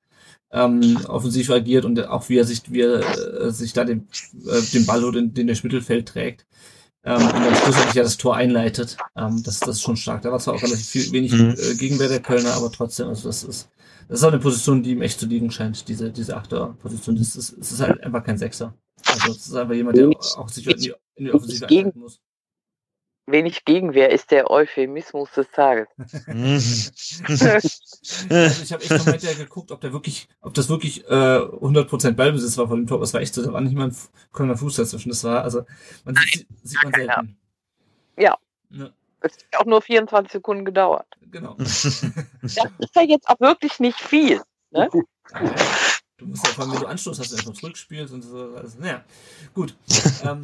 ähm, offensiv agiert und auch wie er sich, wie er äh, sich da den, äh, den Ball oder den, den durchs Mittelfeld trägt. Ähm, und dann schlussendlich ja das Tor einleitet. Ähm, das, das ist schon stark. Da war zwar auch relativ viel, wenig Mhm. äh, Gegenwehr der Kölner, aber trotzdem, also das ist, das ist auch eine Position, die ihm echt zu liegen scheint, diese, diese Achter-Position. Das ist, es ist halt einfach kein Sechser. Also es ist einfach jemand, der auch sich in die, in die Offensive einhalten muss. Wenig Gegenwehr ist der Euphemismus des Tages. Also ich habe echt nochmal hinterher geguckt, ob der wirklich, ob das wirklich äh, 100% Ballbesitz war vor dem Tor. Das war echt so, da war nicht mal ein Kölner Fuß dazwischen. Das war, also man sieht, sieht man selten. Ja. ja. Es hat auch nur 24 Sekunden gedauert. Genau. Das ist ja jetzt auch wirklich nicht viel. Ja, Du musst ja vor allem, wenn du Anstoß hast, einfach zurückspielst und so. Also, naja, gut. Ähm,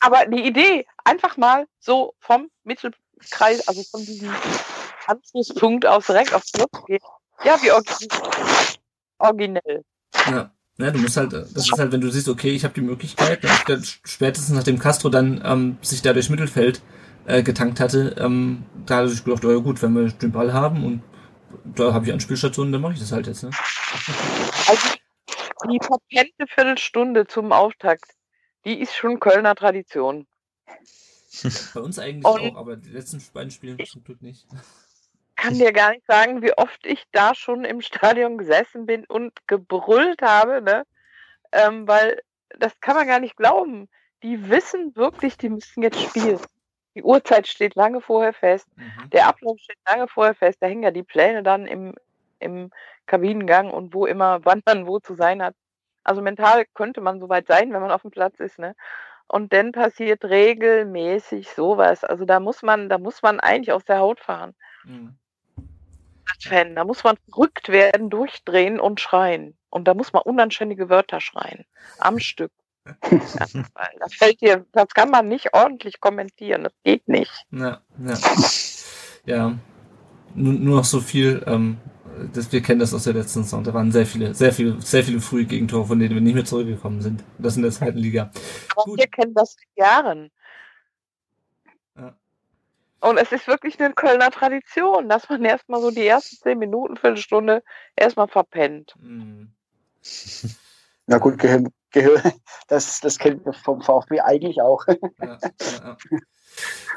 Aber die Idee, einfach mal so vom Mittelkreis, also von diesem Anschlusspunkt aus direkt aufs zu gehen. Ja, wie origi- originell. ja. Ja, du musst halt, das ist halt, wenn du siehst, okay, ich habe die Möglichkeit, dann, spätestens nachdem Castro dann ähm, sich da durchs Mittelfeld äh, getankt hatte, ähm, da hatte ich gedacht, oh ja gut, wenn wir den Ball haben und da habe ich Anspielstationen, dann mache ich das halt jetzt. Ne? Also die verpennte Viertelstunde zum Auftakt, die ist schon Kölner Tradition. Bei uns eigentlich Und- auch, aber die letzten beiden Spiele zum Glück nicht. kann dir gar nicht sagen, wie oft ich da schon im Stadion gesessen bin und gebrüllt habe, ne? Ähm, weil das kann man gar nicht glauben. Die wissen wirklich, die müssen jetzt spielen. Die Uhrzeit steht lange vorher fest, Mhm. der Ablauf steht lange vorher fest, da hängen ja die Pläne dann im, im Kabinengang und wo immer, wann man wo zu sein hat. Also mental könnte man soweit sein, wenn man auf dem Platz ist, ne? Und dann passiert regelmäßig sowas. Also da muss man, da muss man eigentlich aus der Haut fahren Mhm. Fan. Da muss man verrückt werden, durchdrehen und schreien. Und da muss man unanständige Wörter schreien. Am Stück. Ja, weil da fällt dir, das kann man nicht ordentlich kommentieren. Das geht nicht. Ja, ja. Ja. Nur, nur noch so viel, ähm, das, wir kennen das aus der letzten Saison. Da waren sehr viele, sehr viele, sehr viele frühe Gegentore, von denen wir nicht mehr zurückgekommen sind. Das in der zweiten Liga. Aber Gut. wir kennen das seit Jahren. Ja. Und es ist wirklich eine Kölner Tradition, dass man erstmal so die ersten zehn Minuten, Viertelstunde erstmal verpennt. Mhm. Na gut, Gehör, Gehör, das, das kennt man vom VfB eigentlich auch. Ja, ja, ja.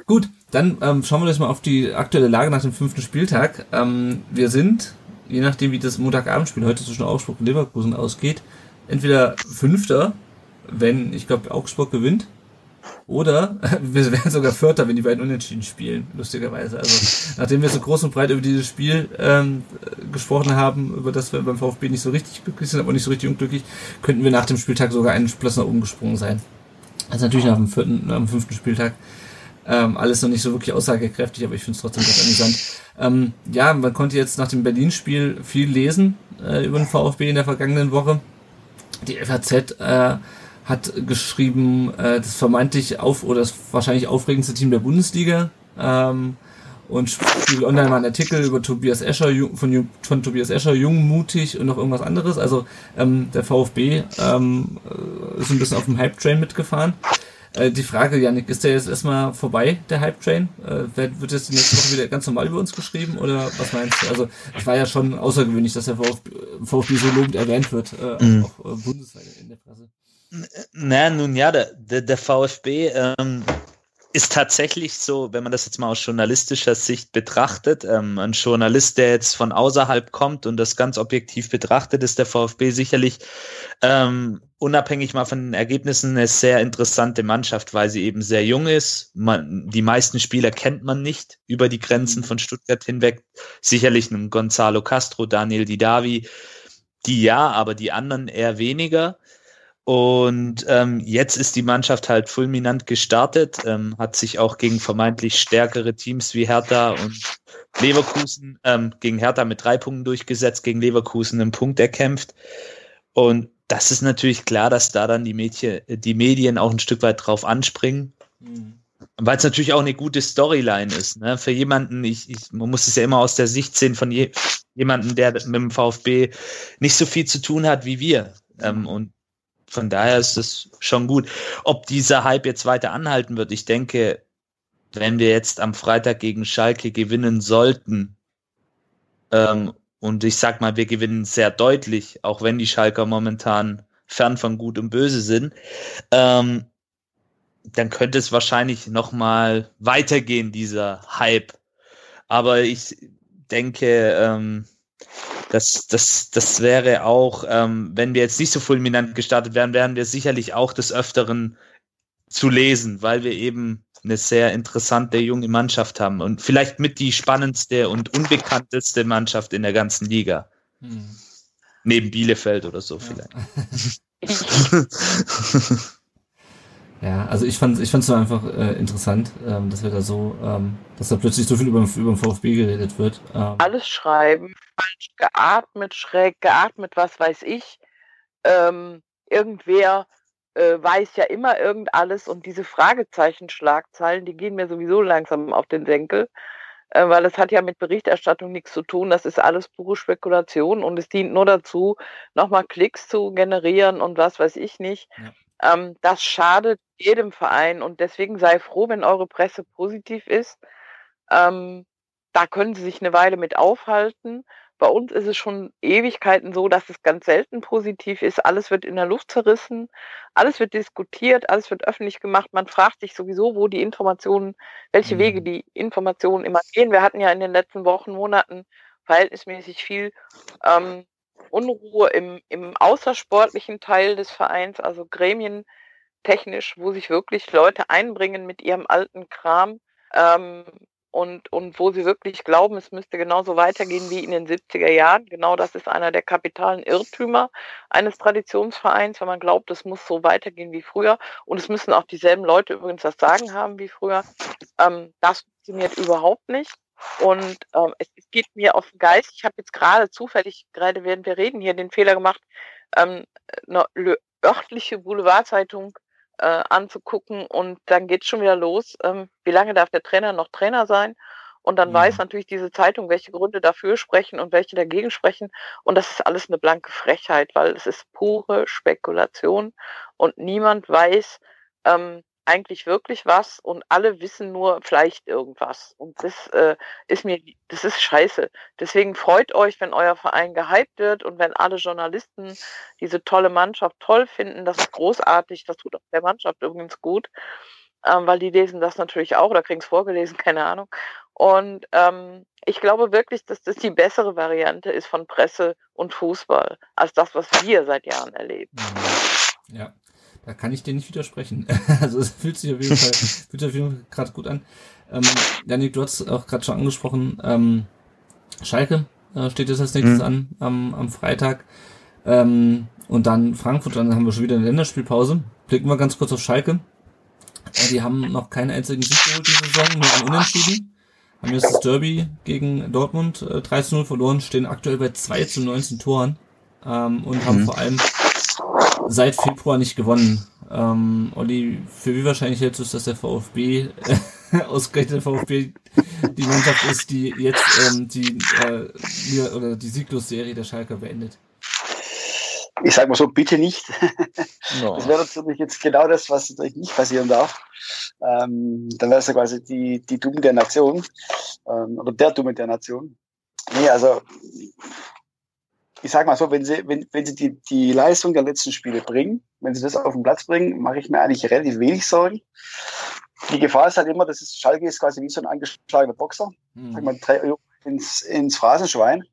Gut, dann ähm, schauen wir uns mal auf die aktuelle Lage nach dem fünften Spieltag. Ähm, wir sind, je nachdem wie das Montagabendspiel heute zwischen Augsburg und Leverkusen ausgeht, entweder Fünfter, wenn, ich glaube, Augsburg gewinnt, oder wir werden sogar Vierter, wenn die beiden unentschieden spielen, lustigerweise. Also nachdem wir so groß und breit über dieses Spiel ähm, gesprochen haben, über das wir beim VfB nicht so richtig glücklich sind, aber nicht so richtig unglücklich, könnten wir nach dem Spieltag sogar einen Platz nach oben gesprungen sein. Also natürlich nach dem vierten, nach dem fünften Spieltag. Ähm, alles noch nicht so wirklich aussagekräftig, aber ich finde es trotzdem ganz amüsant. Ähm, ja, man konnte jetzt nach dem Berlin-Spiel viel lesen äh, über den VfB in der vergangenen Woche. Die FAZ äh, hat geschrieben, äh, das vermeintlich auf oder das wahrscheinlich aufregendste Team der Bundesliga. Ähm, und Spiegel Online mal einen Artikel über Tobias Escher, von, von Tobias Escher, jung, mutig und noch irgendwas anderes. Also ähm, der VfB ähm, äh, ist ein bisschen auf dem Hype-Train mitgefahren. Äh, die Frage, Janik, ist der jetzt erstmal vorbei, der Hype-Train? Äh, wird wird jetzt die nächste Woche wieder ganz normal über uns geschrieben oder was meinst du? Also es war ja schon außergewöhnlich, dass der VfB, VfB so lobend erwähnt wird, äh, Mhm. auch, auch äh, bundesweit in der Presse. Na, nun ja, der, der, der VfB ähm, ist tatsächlich so, wenn man das jetzt mal aus journalistischer Sicht betrachtet, ähm, ein Journalist, der jetzt von außerhalb kommt und das ganz objektiv betrachtet, ist der VfB sicherlich ähm, unabhängig mal von den Ergebnissen eine sehr interessante Mannschaft, weil sie eben sehr jung ist. Man, die meisten Spieler kennt man nicht über die Grenzen von Stuttgart hinweg. Sicherlich einen Gonzalo Castro, Daniel Didavi, die ja, aber die anderen eher weniger. Und ähm, jetzt ist die Mannschaft halt fulminant gestartet, ähm, hat sich auch gegen vermeintlich stärkere Teams wie Hertha und Leverkusen ähm, gegen Hertha mit drei Punkten durchgesetzt, gegen Leverkusen einen Punkt erkämpft. Und das ist natürlich klar, dass da dann die, Mädchen, die Medien auch ein Stück weit drauf anspringen. Mhm. Weil es natürlich auch eine gute Storyline ist. Ne? Für jemanden, ich, ich, man muss es ja immer aus der Sicht sehen von je, jemanden, der mit dem VfB nicht so viel zu tun hat wie wir. Ähm, und von daher ist es schon gut. Ob dieser Hype jetzt weiter anhalten wird, ich denke, wenn wir jetzt am Freitag gegen Schalke gewinnen sollten, ähm, und ich sag mal, wir gewinnen sehr deutlich, auch wenn die Schalker momentan fern von Gut und Böse sind, ähm, dann könnte es wahrscheinlich noch mal weitergehen, dieser Hype. Aber ich denke, ähm, das, das, das wäre auch, ähm, wenn wir jetzt nicht so fulminant gestartet wären, wären wir sicherlich auch des Öfteren zu lesen, weil wir eben eine sehr interessante junge Mannschaft haben und vielleicht mit die spannendste und unbekannteste Mannschaft in der ganzen Liga. Mhm. Neben Bielefeld oder so vielleicht. Ja, also ich fand ich fand's nur einfach äh, interessant, ähm, dass wir da so, ähm, dass da plötzlich so viel über, über den VfB geredet wird. Ähm, Alles schreiben, falsch geatmet, schräg geatmet, was weiß ich. Ähm, irgendwer äh, weiß ja immer irgend alles und diese Fragezeichen-Schlagzeilen, die gehen mir sowieso langsam auf den Senkel, äh, weil es hat ja mit Berichterstattung nichts zu tun. Das ist alles pure Spekulation und es dient nur dazu, nochmal Klicks zu generieren und was weiß ich nicht. Ja. Ähm, das schadet jedem Verein und deswegen sei froh, wenn eure Presse positiv ist. Ähm, da können sie sich eine Weile mit aufhalten. Bei uns ist es schon Ewigkeiten so, dass es ganz selten positiv ist. Alles wird in der Luft zerrissen, alles wird diskutiert, alles wird öffentlich gemacht. Man fragt sich sowieso, wo die Informationen, welche Wege Mhm. die Informationen immer gehen. Wir hatten ja in den letzten Wochen, Monaten verhältnismäßig viel ähm, Unruhe im, im außersportlichen Teil des Vereins, also gremientechnisch, wo sich wirklich Leute einbringen mit ihrem alten Kram. Ähm, und, und wo sie wirklich glauben, es müsste genauso weitergehen wie in den 70er Jahren. Genau das ist einer der kapitalen Irrtümer eines Traditionsvereins, wenn man glaubt, es muss so weitergehen wie früher. Und es müssen auch dieselben Leute übrigens das Sagen haben wie früher. Ähm, das funktioniert überhaupt nicht. Und ähm, es, es geht mir auf den Geist. Ich habe jetzt gerade zufällig, gerade während wir reden, hier den Fehler gemacht, ähm, eine örtliche Boulevardzeitung äh, anzugucken und dann geht's schon wieder los. Ähm, wie lange darf der Trainer noch Trainer sein? Und dann Mhm. weiß natürlich diese Zeitung, welche Gründe dafür sprechen und welche dagegen sprechen. Und das ist alles eine blanke Frechheit, weil es ist pure Spekulation und niemand weiß ähm, eigentlich wirklich was und alle wissen nur vielleicht irgendwas. Und das äh, ist mir, das ist scheiße. Deswegen freut euch, wenn euer Verein gehypt wird und wenn alle Journalisten diese tolle Mannschaft toll finden. Das ist großartig. Das tut auch der Mannschaft übrigens gut, ähm, weil die lesen das natürlich auch oder kriegen es vorgelesen, keine Ahnung. Und ähm, ich glaube wirklich, dass das die bessere Variante ist von Presse und Fußball als das, was wir seit Jahren erleben. Mhm. Ja, da kann ich dir nicht widersprechen. Also es fühlt sich auf jeden Fall, fühlt sich auf jeden Fall gerade gut an. Ähm, Janik, du hast auch gerade schon angesprochen, ähm, Schalke äh, steht jetzt als nächstes Mhm. an am, am Freitag. Ähm, und dann Frankfurt, dann haben wir schon wieder eine Länderspielpause. Blicken wir ganz kurz auf Schalke. Äh, die haben noch keinen einzigen Sieg geholt diese Saison, nur ein Unentschieden. Haben jetzt das Derby gegen Dortmund äh, 3 zu 0 verloren, stehen aktuell bei 2 zu 19 Toren ähm, und haben Mhm. vor allem seit Februar nicht gewonnen. Ähm, Olli, für wie wahrscheinlich hältst du es, dass der VfB, äh, ausgerechnet der VfB, die Mannschaft ist, die jetzt ähm, die, äh, oder die Sieglosserie der Schalker beendet? Ich sag mal so, bitte nicht. Ja. Das wäre natürlich jetzt genau das, was natürlich nicht passieren darf. Ähm, dann wäre es ja quasi die, die Dumme der Nation ähm, oder der Dumme der Nation. Nee, also ich sag mal so, wenn sie, wenn, wenn sie die, die Leistung der letzten Spiele bringen, wenn sie das auf den Platz bringen, mache ich mir eigentlich relativ wenig Sorgen. Die Gefahr ist halt immer, dass es Schalke ist quasi wie so ein angeschlagener Boxer. Hm. sag mal, drei ins, ins Phrasenschwein.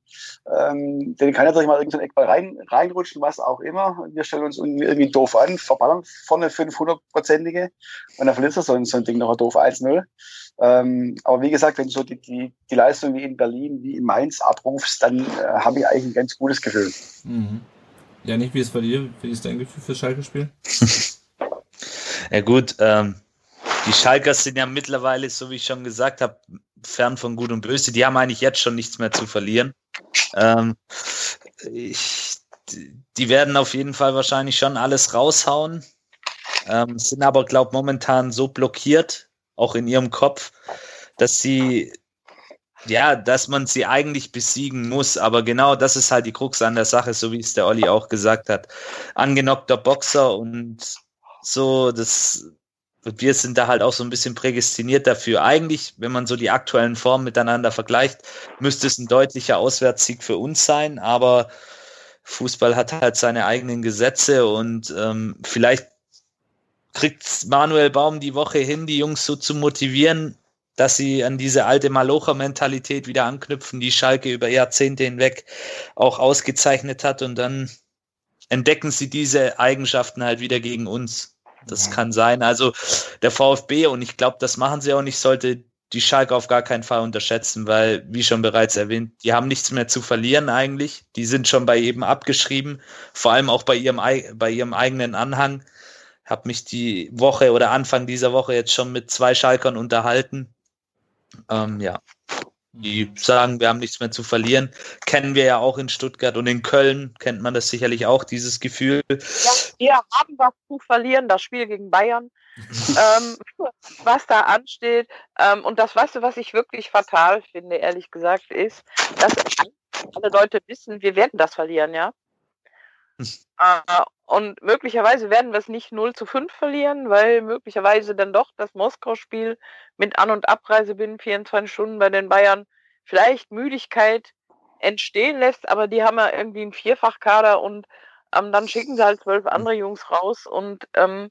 Ähm, den kann natürlich mal irgendein Eckball rein, reinrutschen, was auch immer. Wir stellen uns irgendwie irgendwie doof an, verballern vorne 500-prozentige und dann verliert er so, ein- so ein Ding noch doof 1-0. Ähm, aber wie gesagt, wenn du so die, die, die Leistung wie in Berlin, wie in Mainz abrufst, dann äh, habe ich eigentlich ein ganz gutes Gefühl. Mhm. Janik, wie ist bei dir? Wie ist dein Gefühl fürs Schalke-Spiel? Ja gut, ähm, die Schalkers sind ja mittlerweile, so wie ich schon gesagt habe, fern von Gut und Böse. Die haben eigentlich jetzt schon nichts mehr zu verlieren. Ähm, ich, die werden auf jeden Fall wahrscheinlich schon alles raushauen, ähm, sind aber, glaube momentan so blockiert, auch in ihrem Kopf, dass sie ja, dass man sie eigentlich besiegen muss, aber genau das ist halt die Krux an der Sache, so wie es der Olli auch gesagt hat. Angenockter Boxer und so, das, wir sind da halt auch so ein bisschen prädestiniert dafür. Eigentlich, wenn man so die aktuellen Formen miteinander vergleicht, müsste es ein deutlicher Auswärtssieg für uns sein, aber Fußball hat halt seine eigenen Gesetze und ähm, vielleicht kriegt Manuel Baum die Woche hin, die Jungs so zu motivieren, dass sie an diese alte Malocher-Mentalität wieder anknüpfen, die Schalke über Jahrzehnte hinweg auch ausgezeichnet hat und dann entdecken sie diese Eigenschaften halt wieder gegen uns. Das Ja. kann sein. Also der VfB, und ich glaube, das machen sie auch nicht, sollte die Schalke auf gar keinen Fall unterschätzen, weil, wie schon bereits erwähnt, die haben nichts mehr zu verlieren eigentlich. Die sind schon bei jedem abgeschrieben, vor allem auch bei ihrem, ei- bei ihrem eigenen Anhang. Hab mich die Woche oder Anfang dieser Woche jetzt schon mit zwei Schalkern unterhalten. Ähm, ja, die sagen, wir haben nichts mehr zu verlieren. Kennen wir ja auch in Stuttgart und in Köln kennt man das sicherlich auch, dieses Gefühl. Ja, wir haben was zu verlieren, das Spiel gegen Bayern, ähm, was da ansteht. Ähm, und das, weißt du, was ich wirklich fatal finde, ehrlich gesagt, ist, dass alle Leute wissen, wir werden das verlieren, ja. Äh, und möglicherweise werden wir es nicht 0 zu 5 verlieren, weil möglicherweise dann doch das Moskau-Spiel mit An- und Abreise binnen 24 Stunden bei den Bayern vielleicht Müdigkeit entstehen lässt, aber die haben ja irgendwie einen Vierfachkader und ähm, dann schicken sie halt zwölf andere Jungs raus und ähm,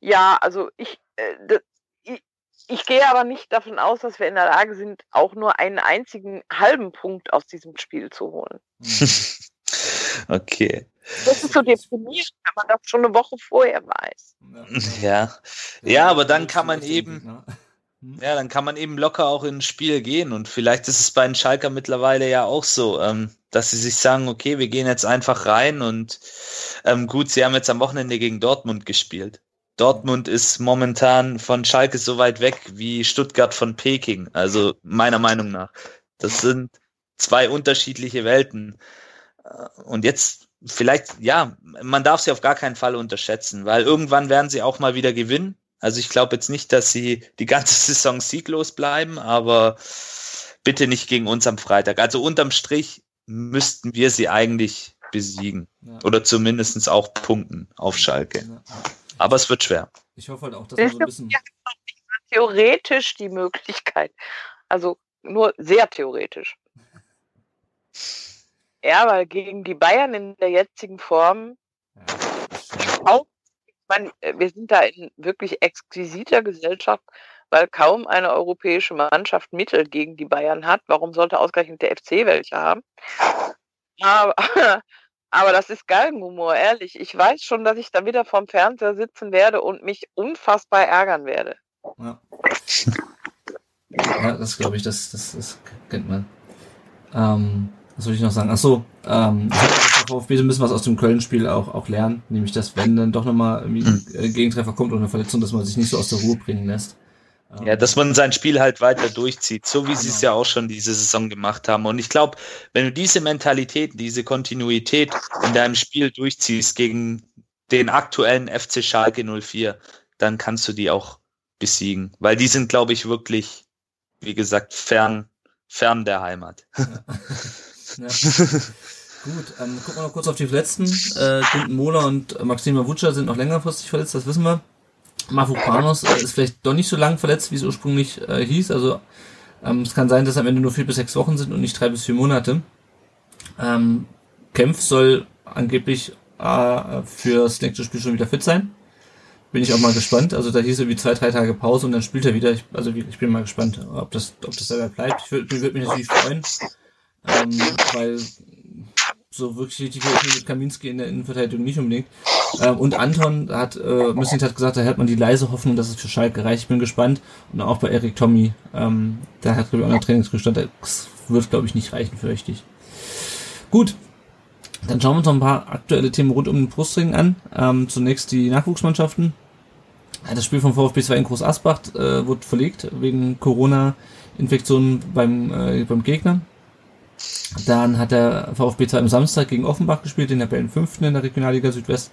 ja, also ich, äh, ich, ich gehe aber nicht davon aus, dass wir in der Lage sind, auch nur einen einzigen halben Punkt aus diesem Spiel zu holen. okay. Das ist so deprimierend, wenn man das schon eine Woche vorher weiß. Ja, ja, aber dann kann man eben, ja, dann kann man eben locker auch ins Spiel gehen und vielleicht ist es bei den Schalker mittlerweile ja auch so, ähm, dass sie sich sagen, okay, wir gehen jetzt einfach rein und ähm, gut, sie haben jetzt am Wochenende gegen Dortmund gespielt. Dortmund ist momentan von Schalke so weit weg wie Stuttgart von Peking, also meiner Meinung nach. Das sind zwei unterschiedliche Welten. Und jetzt vielleicht, ja, man darf sie auf gar keinen Fall unterschätzen, weil irgendwann werden sie auch mal wieder gewinnen. Also ich glaube jetzt nicht, dass sie die ganze Saison sieglos bleiben, aber bitte nicht gegen uns am Freitag. Also unterm Strich müssten wir sie eigentlich besiegen. Ja. Oder zumindestens auch punkten auf Schalke. Ja. Aber es wird schwer. Ich hoffe halt auch, dass wir so ein bisschen. Theoretisch die Möglichkeit. Also nur sehr theoretisch. Ja, weil gegen die Bayern in der jetzigen Form auch, ich meine, wir sind da in wirklich exquisiter Gesellschaft, weil kaum eine europäische Mannschaft Mittel gegen die Bayern hat. Warum sollte ausgerechnet der FC welche haben? Aber, aber das ist Galgenhumor, ehrlich. Ich weiß schon, dass ich da wieder vorm Fernseher sitzen werde und mich unfassbar ärgern werde. Ja, ja das glaube ich, das, das, das kennt man. Ähm, was soll ich noch sagen? Ach so, ähm, VfB so ein bisschen was aus dem Köln-Spiel auch, auch lernen, nämlich dass wenn dann doch nochmal irgendwie ein hm. Gegentreffer kommt oder eine Verletzung, dass man sich nicht so aus der Ruhe bringen lässt. Ja, dass man sein Spiel halt weiter durchzieht, so wie sie es ja auch schon diese Saison gemacht haben. Und ich glaube, wenn du diese Mentalität, diese Kontinuität in deinem Spiel durchziehst gegen den aktuellen FC Schalke 04, dann kannst du die auch besiegen. Weil die sind, glaube ich, wirklich, wie gesagt, fern, fern der Heimat. Ja. Ja. Gut, ähm, gucken wir noch kurz auf die letzten. Äh, Günther Mohler und Maxima Wutscher sind noch längerfristig verletzt, das wissen wir. Mafropanos äh, ist vielleicht doch nicht so lang verletzt, wie es ursprünglich äh, hieß. Also ähm, es kann sein, dass am Ende nur vier bis sechs Wochen sind und nicht drei bis vier Monate. Ähm, Kempf soll angeblich äh, fürs nächste Spiel schon wieder fit sein. Bin ich auch mal gespannt. Also da hieß irgendwie zwei, drei Tage Pause und dann spielt er wieder. Ich, also ich bin mal gespannt, ob das, ob das dabei bleibt. Ich würde würd mich natürlich freuen. Ähm, weil so wirklich richtig mit Kaminski in der Innenverteidigung nicht unbedingt. Ähm, und Anton hat, äh, Müssnit hat gesagt, da hat man die leise Hoffnung, dass es für Schalke reicht. Ich bin gespannt. Und auch bei Erik Tommy, ähm, der hat, glaube ich, auch noch Trainingsrückstand. Das wird, glaube ich, nicht reichen, fürchte ich. Gut. Dann schauen wir uns noch ein paar aktuelle Themen rund um den Brustring an. Ähm, zunächst die Nachwuchsmannschaften. Das Spiel vom VfB 2 in Groß Asbach äh, wurde verlegt wegen Corona-Infektionen beim, äh, beim Gegner. Dann hat der VfB 2 am Samstag gegen Offenbach gespielt, in der Tabellenfünften in der Regionalliga Südwest.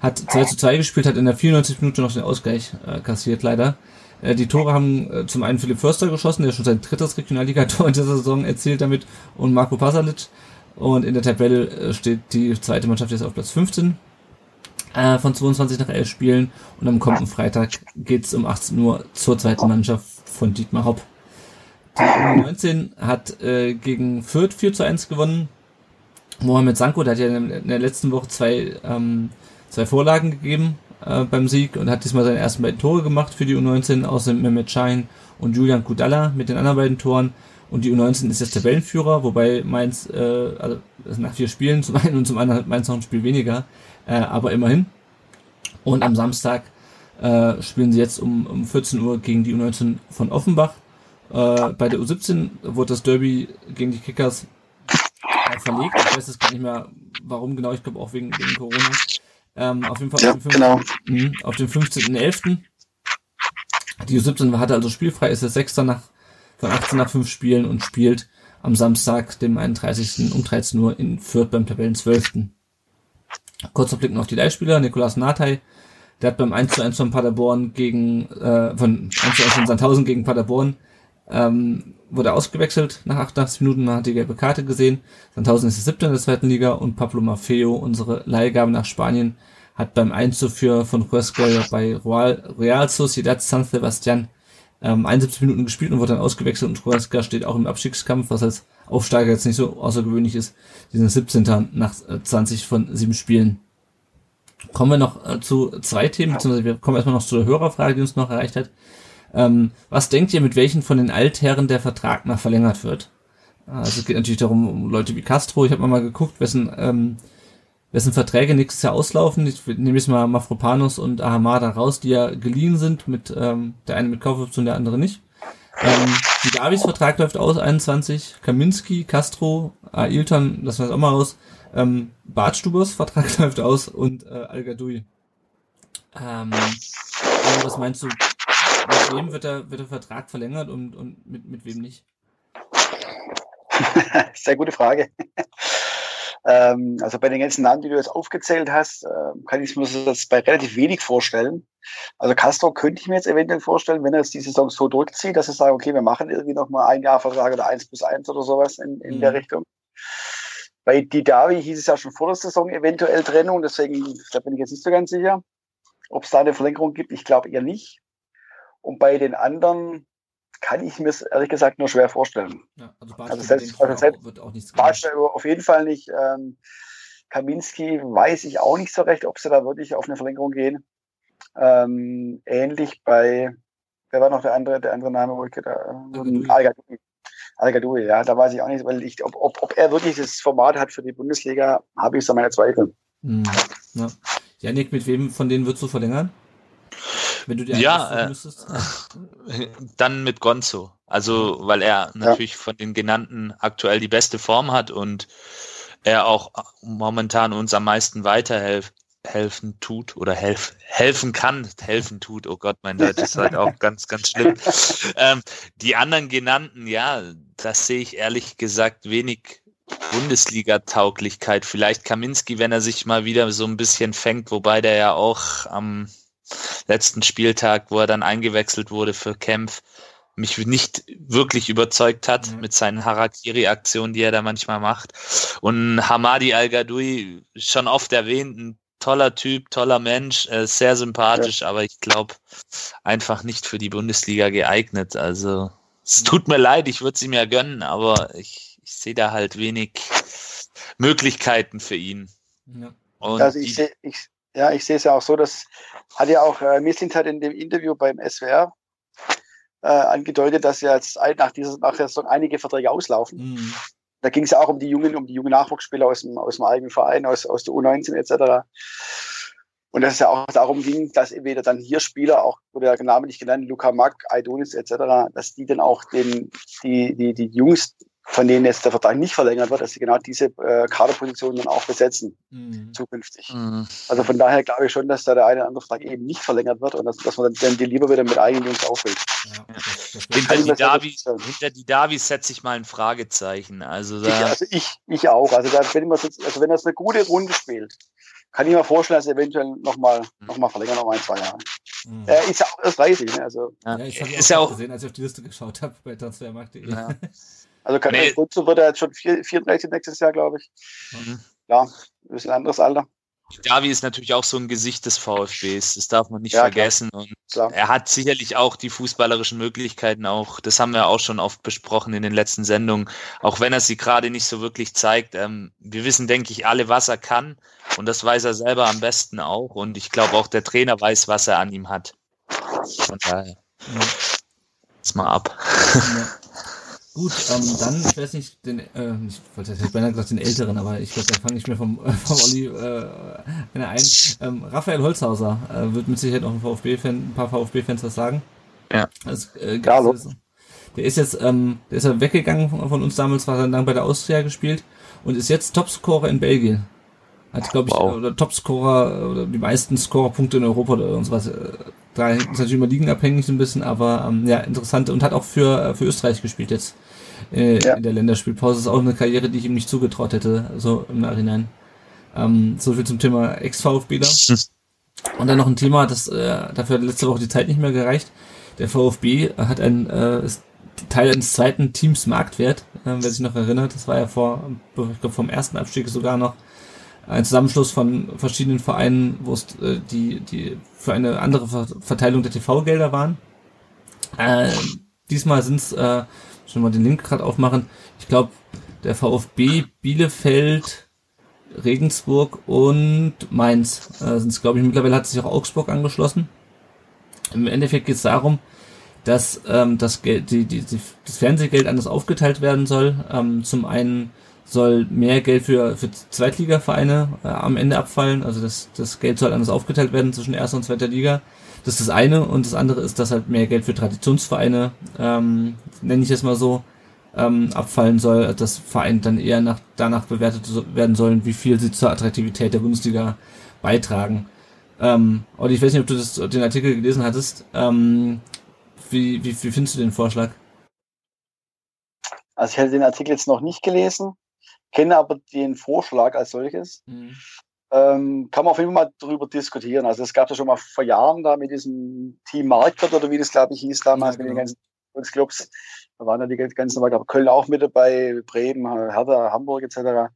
Hat 2 zu 2 gespielt, hat in der 94 Minute noch den Ausgleich äh, kassiert, leider. Äh, die Tore haben äh, zum einen Philipp Förster geschossen, der schon sein drittes Regionalliga-Tor in dieser Saison erzielt damit, und Marco Pasalic. Und in der Tabelle äh, steht die zweite Mannschaft jetzt auf Platz 15 äh, von 22 nach 11 Spielen. Und am kommenden Freitag geht's um 18 Uhr zur zweiten Mannschaft von Dietmar Hopp. Die U19 hat äh, gegen Fürth 4 zu 1 gewonnen. Mohamed Sanko, der hat ja in der letzten Woche zwei, ähm, zwei Vorlagen gegeben äh, beim Sieg und hat diesmal seine ersten beiden Tore gemacht für die U19, außer Mehmet Schein und Julian Kudalla mit den anderen beiden Toren. Und die U19 ist jetzt Tabellenführer, wobei Mainz, äh, also nach vier Spielen zum einen und zum anderen hat Mainz noch ein Spiel weniger, äh, aber immerhin. Und am Samstag äh, spielen sie jetzt um, um 14 Uhr gegen die U19 von Offenbach. Äh, bei der U17 wurde das Derby gegen die Kickers äh, verlegt. Ich weiß jetzt gar nicht mehr, warum genau. Ich glaube auch wegen, wegen Corona. Ähm, auf jeden Fall ja, auf, dem genau. mh, auf dem 15.11. Die U17 hatte also spielfrei, ist der Sechster nach, von 18 nach 5 Spielen und spielt am Samstag, dem 31. um 13 Uhr in Fürth beim Tabellen 12. Kurzer Blick noch auf die Leihspieler. Nikolas Natay, der hat beim 1 zu 1 von Paderborn gegen, äh, von 1 zu 1 von Sandhausen gegen Paderborn ähm, wurde ausgewechselt nach 88 Minuten, man hat die gelbe Karte gesehen. Sandhausen ist der siebte in der zweiten Liga und Pablo Maffeo, unsere Leihgabe nach Spanien, hat beim 1 zu 4 von Huesca bei Real, Real Sociedad San Sebastian ähm, 71 Minuten gespielt und wurde dann ausgewechselt und Huesca steht auch im Abstiegskampf, was als Aufsteiger jetzt nicht so außergewöhnlich ist. Die sind 17. nach 20 von 7 Spielen. Kommen wir noch äh, zu zwei Themen, beziehungsweise wir kommen erstmal noch zu der Hörerfrage, die uns noch erreicht hat. Ähm, was denkt ihr, mit welchen von den Altherren der Vertrag noch verlängert wird? Also es geht natürlich darum, um Leute wie Castro. Ich habe mal geguckt, wessen, ähm, wessen Verträge nächstes Jahr auslaufen. Ich nehme jetzt mal Mafropanos und Ahamada raus, die ja geliehen sind, mit ähm, der eine mit Kaufoption, der andere nicht. Ähm, die Davis Vertrag läuft aus, 21. Kaminski, Castro, Ailton, das wir auch mal aus. Ähm, Bartstubers Vertrag läuft aus und äh, Al Gadoui. Ähm, also was meinst du, mit wem wird der, wird der Vertrag verlängert und, und mit, mit wem nicht? Sehr gute Frage. ähm, also bei den ganzen Namen, die du jetzt aufgezählt hast, äh, kann ich mir das bei relativ wenig vorstellen. Also Castro könnte ich mir jetzt eventuell vorstellen, wenn er jetzt die Saison so durchzieht, dass er sagt, okay, wir machen irgendwie noch mal ein Jahr Vertrag oder eins plus eins oder sowas in, in mhm. der Richtung. Bei Didavi hieß es ja schon vor der Saison eventuell Trennung, deswegen da bin ich jetzt nicht so ganz sicher, ob es da eine Verlängerung gibt. Ich glaube eher nicht. Und bei den anderen kann ich mir es ehrlich gesagt nur schwer vorstellen. Ja, also, also selbst, also selbst wird auch nichts auf jeden Fall nicht. Ähm, Kaminski weiß ich auch nicht so recht, ob sie da wirklich auf eine Verlängerung gehen. Ähm, ähnlich bei, wer war noch der andere, der andere Name, wo ich da, ähm, al ja, da weiß ich auch nicht, weil ich, ob, ob, ob er wirklich das Format hat für die Bundesliga, habe ich so meine Zweifel. Hm, ja. Janik, mit wem von denen würdest du verlängern? Wenn du dir ja, äh, dann mit Gonzo. Also, weil er natürlich ja. von den genannten aktuell die beste Form hat und er auch momentan uns am meisten weiterhelfen helfen tut oder helf, helfen kann, helfen tut. Oh Gott, mein Deutsch ist halt auch ganz, ganz schlimm. Ähm, die anderen genannten, ja, das sehe ich ehrlich gesagt wenig Bundesliga-Tauglichkeit. Vielleicht Kaminski, wenn er sich mal wieder so ein bisschen fängt, wobei der ja auch am letzten Spieltag, wo er dann eingewechselt wurde für Kempf, mich nicht wirklich überzeugt hat mhm. mit seinen Harakiri-Aktionen, die er da manchmal macht. Und Hamadi Al-Gadoui, schon oft erwähnt, ein toller Typ, toller Mensch, äh, sehr sympathisch, ja. aber ich glaube einfach nicht für die Bundesliga geeignet. Also es tut mir leid, ich würde sie mir gönnen, aber ich, ich sehe da halt wenig Möglichkeiten für ihn. Ja. also ich sehe ich, ja, ich sehe es ja auch so, dass hat ja auch äh, Missint hat in dem Interview beim SWR äh, angedeutet, dass ja jetzt nach dieser nach der Saison einige Verträge auslaufen. Mhm. Da ging es ja auch um die jungen, um die jungen Nachwuchsspieler aus dem, aus dem eigenen Verein, aus, aus der U19 etc. Und dass es ja auch darum ging, dass entweder dann hier Spieler, auch wurde ja namentlich genannt, Luca Mack, Aidonis etc., dass die dann auch den, die, die, die Jungs von denen jetzt der Vertrag nicht verlängert wird, dass sie genau diese äh, Kaderpositionen dann auch besetzen mhm. zukünftig. Mhm. Also von daher glaube ich schon, dass da der eine oder andere Vertrag eben nicht verlängert wird und dass, dass man dann die lieber wieder mit eigenen Jungs auffüllt. Ja, hinter, die Davis, hinter die Davis setze ich mal ein Fragezeichen. Also, da ich, also ich, ich auch. Also, da ich mal, also wenn das eine gute Runde spielt, kann ich mir vorstellen, dass eventuell nochmal mhm. noch mal verlängern, noch mal ein, zwei Jahre. Mhm. Äh, ist ja auch erst 30, ne? Also, ja, ja ich habe es ja auch gesehen, als ich auf die Liste geschaut habe bei Transfermarkt.de. Ja. Also kann nee. Gutzo wird er jetzt schon 34 nächstes Jahr, glaube ich. Mhm. Ja, ein bisschen anderes Alter. Davi ist natürlich auch so ein Gesicht des VfBs, das darf man nicht ja, vergessen. Klar. Und klar. er hat sicherlich auch die fußballerischen Möglichkeiten, auch, das haben wir auch schon oft besprochen in den letzten Sendungen, auch wenn er sie gerade nicht so wirklich zeigt. Ähm, wir wissen, denke ich, alle, was er kann. Und das weiß er selber am besten auch. Und ich glaube auch der Trainer weiß, was er an ihm hat. Von daher. Ja. Jetzt mal ab. Ja. Gut, ähm, dann, ich weiß nicht, den, äh, ich wollte jetzt beinahe gesagt den Älteren, aber ich glaube, da fange ich mir vom, äh, vom Olli äh, einer ein. Ähm, Raphael Holzhauser äh, wird mit Sicherheit auch ein VfB-Fan, ein paar VfB-Fans was sagen. Ja. Das, äh, ja der ist jetzt, ähm, der ist ja weggegangen von, von uns damals, war dann lang bei der Austria gespielt und ist jetzt Topscorer in Belgien. Hat, glaube ich, wow. oder Topscorer oder die meisten Scorerpunkte in Europa oder irgendwas. Äh, da ist natürlich immer liegenabhängig so ein bisschen, aber ähm, ja, interessant und hat auch für, äh, für Österreich gespielt jetzt äh, ja. in der Länderspielpause. Das ist auch eine Karriere, die ich ihm nicht zugetraut hätte, so im Nachhinein. Ähm, so viel zum Thema Ex-VfBler. Und dann noch ein Thema, das äh, dafür hat letzte Woche die Zeit nicht mehr gereicht. Der VfB hat ein äh, Teil eines zweiten Teams Marktwert, äh, wer sich noch erinnert. Das war ja vor, ich glaube vom ersten Abstieg sogar noch ein Zusammenschluss von verschiedenen Vereinen, wo es äh, die, die für eine andere Verteilung der TV-Gelder waren. Äh, diesmal sind es äh, schon mal den Link gerade aufmachen. Ich glaube, der VfB Bielefeld, Regensburg und Mainz äh, sind es, glaube ich. Mittlerweile hat sich auch Augsburg angeschlossen. Im Endeffekt geht es darum, dass ähm, das, Geld, die, die, die, das Fernsehgeld anders aufgeteilt werden soll. Ähm, zum einen soll mehr Geld für, für Zweitligavereine äh, am Ende abfallen. Also das, das Geld soll anders aufgeteilt werden zwischen erster und zweiter Liga. Das ist das eine. Und das andere ist, dass halt mehr Geld für Traditionsvereine, ähm, nenne ich es mal so, ähm, abfallen soll, dass Vereine dann eher nach, danach bewertet werden sollen, wie viel sie zur Attraktivität der Bundesliga beitragen. Ähm, und ich weiß nicht, ob du das, den Artikel gelesen hattest. Ähm, wie, wie, wie findest du den Vorschlag? Also ich hätte den Artikel jetzt noch nicht gelesen, kenne aber den Vorschlag als solches. Mhm. Ähm, kann man auf jeden Fall mal drüber diskutieren. Also es gab ja schon mal vor Jahren da mit diesem Team Marktwert oder wie das glaube ich hieß damals ja, genau. mit den ganzen Clubs. Da waren ja die ganzen Leute, aber Köln auch mit dabei, Bremen, Hertha, Hamburg etc.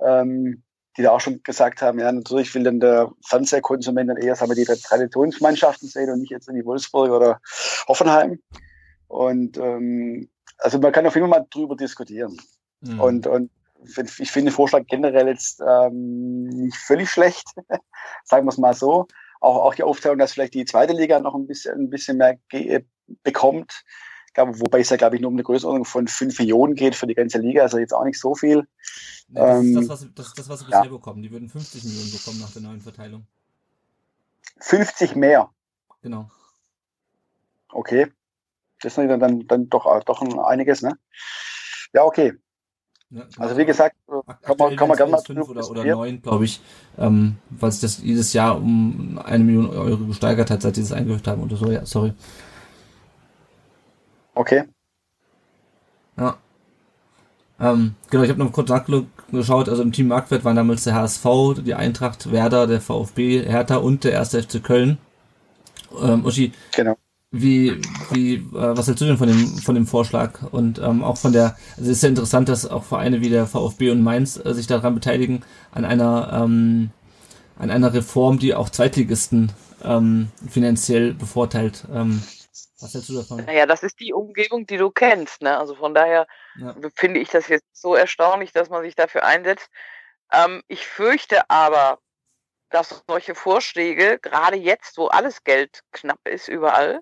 Ähm, die da auch schon gesagt haben, ja, natürlich will dann der Fernsehkonsument dann eher sagen wir, die Traditionsmannschaften sehen und nicht jetzt in die Wolfsburg oder Hoffenheim. Und ähm, also man kann auf jeden Fall mal drüber diskutieren. Mhm. Und, und ich finde den Vorschlag generell jetzt ähm, nicht völlig schlecht, sagen wir es mal so. Auch, auch die Aufteilung, dass vielleicht die zweite Liga noch ein bisschen, ein bisschen mehr bekommt. Glaube, wobei es ja, glaube ich, nur um eine Größenordnung von 5 Millionen geht für die ganze Liga, also jetzt auch nicht so viel. Nee, das, ähm, ist das, was, das, das, was sie bisher ja. bekommen. Die würden 50 Millionen bekommen nach der neuen Verteilung. 50 mehr? Genau. Okay. Das ist dann, dann, dann doch, doch einiges, ne? Ja, okay. Ja, genau. Also wie gesagt, kann man, kann man gerne mal fünf oder, oder neun, glaube ich, ähm, weil sich das jedes Jahr um eine Million Euro gesteigert hat, seit sie das eingeführt haben oder so. Ja, sorry. Okay. Ja. Ähm, genau, ich habe noch kurz nachgeschaut. Also im Team Marktwert waren damals der HSV, die Eintracht, Werder, der VfB, Hertha und der 1. FC Köln. Ähm, Uschi, genau. Wie, wie, äh, was hältst du denn von dem, von dem Vorschlag? Und ähm, auch von der, also es ist ja interessant, dass auch Vereine wie der VfB und Mainz äh, sich daran beteiligen, an einer, ähm, an einer Reform, die auch Zweitligisten ähm, finanziell bevorteilt. Ähm, was hältst du davon? Naja, das ist die Umgebung, die du kennst. Ne? Also von daher ja. finde ich das jetzt so erstaunlich, dass man sich dafür einsetzt. Ähm, ich fürchte aber, dass solche Vorschläge, gerade jetzt, wo alles Geld knapp ist überall,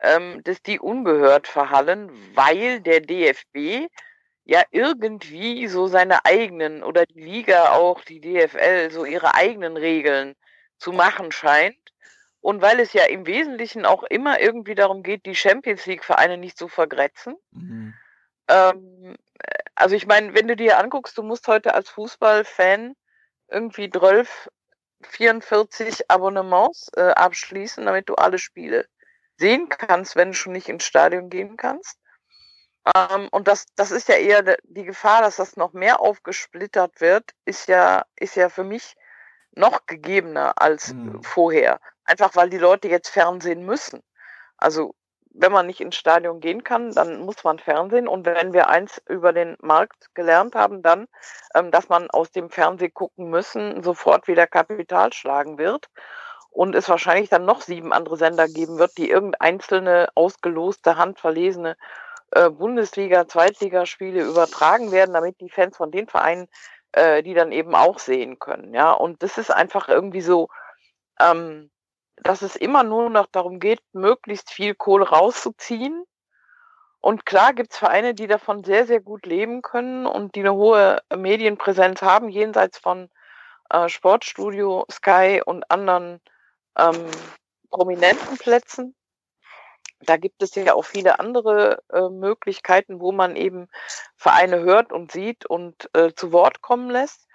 ähm, dass die ungehört verhallen, weil der DFB ja irgendwie so seine eigenen oder die Liga auch, die DFL, so ihre eigenen Regeln zu machen scheint und weil es ja im Wesentlichen auch immer irgendwie darum geht, die Champions League-Vereine nicht zu vergrätzen. Mhm. Ähm, also ich meine, wenn du dir anguckst, du musst heute als Fußballfan irgendwie 12, 44 Abonnements äh, abschließen, damit du alle Spiele sehen kannst, wenn du schon nicht ins Stadion gehen kannst. Ähm, und das, das ist ja eher die Gefahr, dass das noch mehr aufgesplittert wird, ist ja, ist ja für mich noch gegebener als mhm. vorher. Einfach weil die Leute jetzt Fernsehen müssen. Also wenn man nicht ins Stadion gehen kann, dann muss man Fernsehen. Und wenn wir eins über den Markt gelernt haben, dann, ähm, dass man aus dem Fernseh gucken müssen sofort wieder Kapital schlagen wird. Und es wahrscheinlich dann noch sieben andere Sender geben wird, die irgendeinzelne ausgeloste, handverlesene äh, Bundesliga, Zweitligaspiele übertragen werden, damit die Fans von den Vereinen äh, die dann eben auch sehen können. Ja, und das ist einfach irgendwie so, ähm, dass es immer nur noch darum geht, möglichst viel Kohle rauszuziehen. Und klar gibt es Vereine, die davon sehr, sehr gut leben können und die eine hohe Medienpräsenz haben, jenseits von äh, Sportstudio, Sky und anderen ähm, prominenten Plätzen. Da gibt es ja auch viele andere äh, Möglichkeiten, wo man eben Vereine hört und sieht und äh, zu Wort kommen lässt.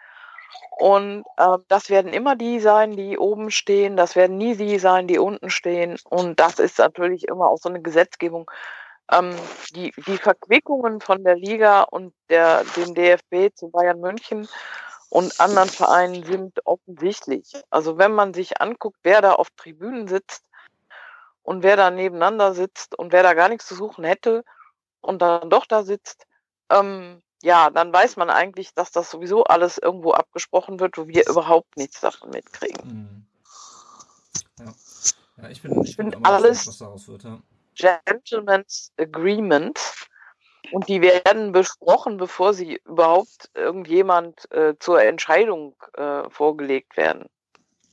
Und äh, das werden immer die sein, die oben stehen. Das werden nie die sein, die unten stehen. Und das ist natürlich immer auch so eine Gesetzgebung. Ähm, die, die Verquickungen von der Liga und der, dem DFB zu Bayern München und anderen Vereinen sind offensichtlich. Also wenn man sich anguckt, wer da auf Tribünen sitzt, und wer da nebeneinander sitzt und wer da gar nichts zu suchen hätte und dann doch da sitzt, ähm, ja, dann weiß man eigentlich, dass das sowieso alles irgendwo abgesprochen wird, wo wir überhaupt nichts davon mitkriegen. Mhm. Ja. ja. ich bin, ich bin alles was daraus wird, ja. Gentleman's Agreement. Und die werden besprochen, bevor sie überhaupt irgendjemand äh, zur Entscheidung äh, vorgelegt werden.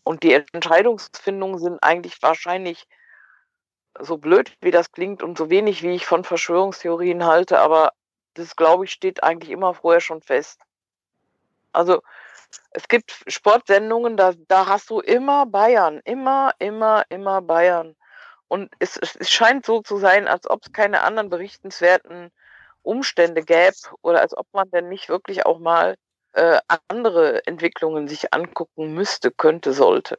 Und die Entscheidungsfindungen sind eigentlich wahrscheinlich so blöd, wie das klingt und so wenig, wie ich von Verschwörungstheorien halte, aber das, glaube ich, steht eigentlich immer vorher schon fest. Also es gibt Sportsendungen, da, da hast du immer Bayern, immer, immer, immer Bayern. Und es, es scheint so zu sein, als ob es keine anderen berichtenswerten Umstände gäbe oder als ob man denn nicht wirklich auch mal äh, andere Entwicklungen sich angucken müsste, könnte, sollte.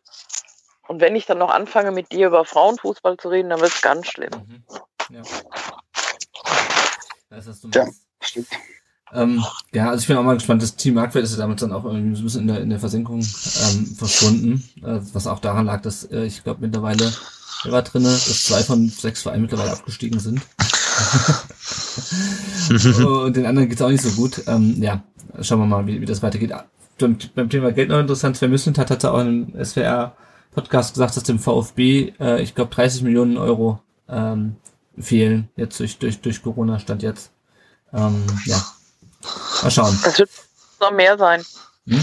Und wenn ich dann noch anfange, mit dir über Frauenfußball zu reden, dann wird es ganz schlimm. Mhm. Ja. Das hast du ja, stimmt. Ähm, ja, also ich bin auch mal gespannt. Das Team Marktwert ist ja damit dann auch irgendwie so ein bisschen in der, in der Versenkung ähm, verschwunden, äh, was auch daran lag, dass äh, ich glaube mittlerweile, wer war drinne, dass zwei von sechs Vereinen mittlerweile abgestiegen sind. Und den anderen geht's auch nicht so gut. Ähm, ja, schauen wir mal, wie, wie das weitergeht. Beim, beim Thema Geld noch interessant, Sven Müssen hat, hat er auch in einem SWR-Podcast gesagt, dass dem VfB, äh, ich glaube, 30 Millionen Euro ähm, fehlen, jetzt durch, durch, durch Corona stand jetzt. Ähm, ja, Mal schauen. Das wird noch mehr sein. Hm?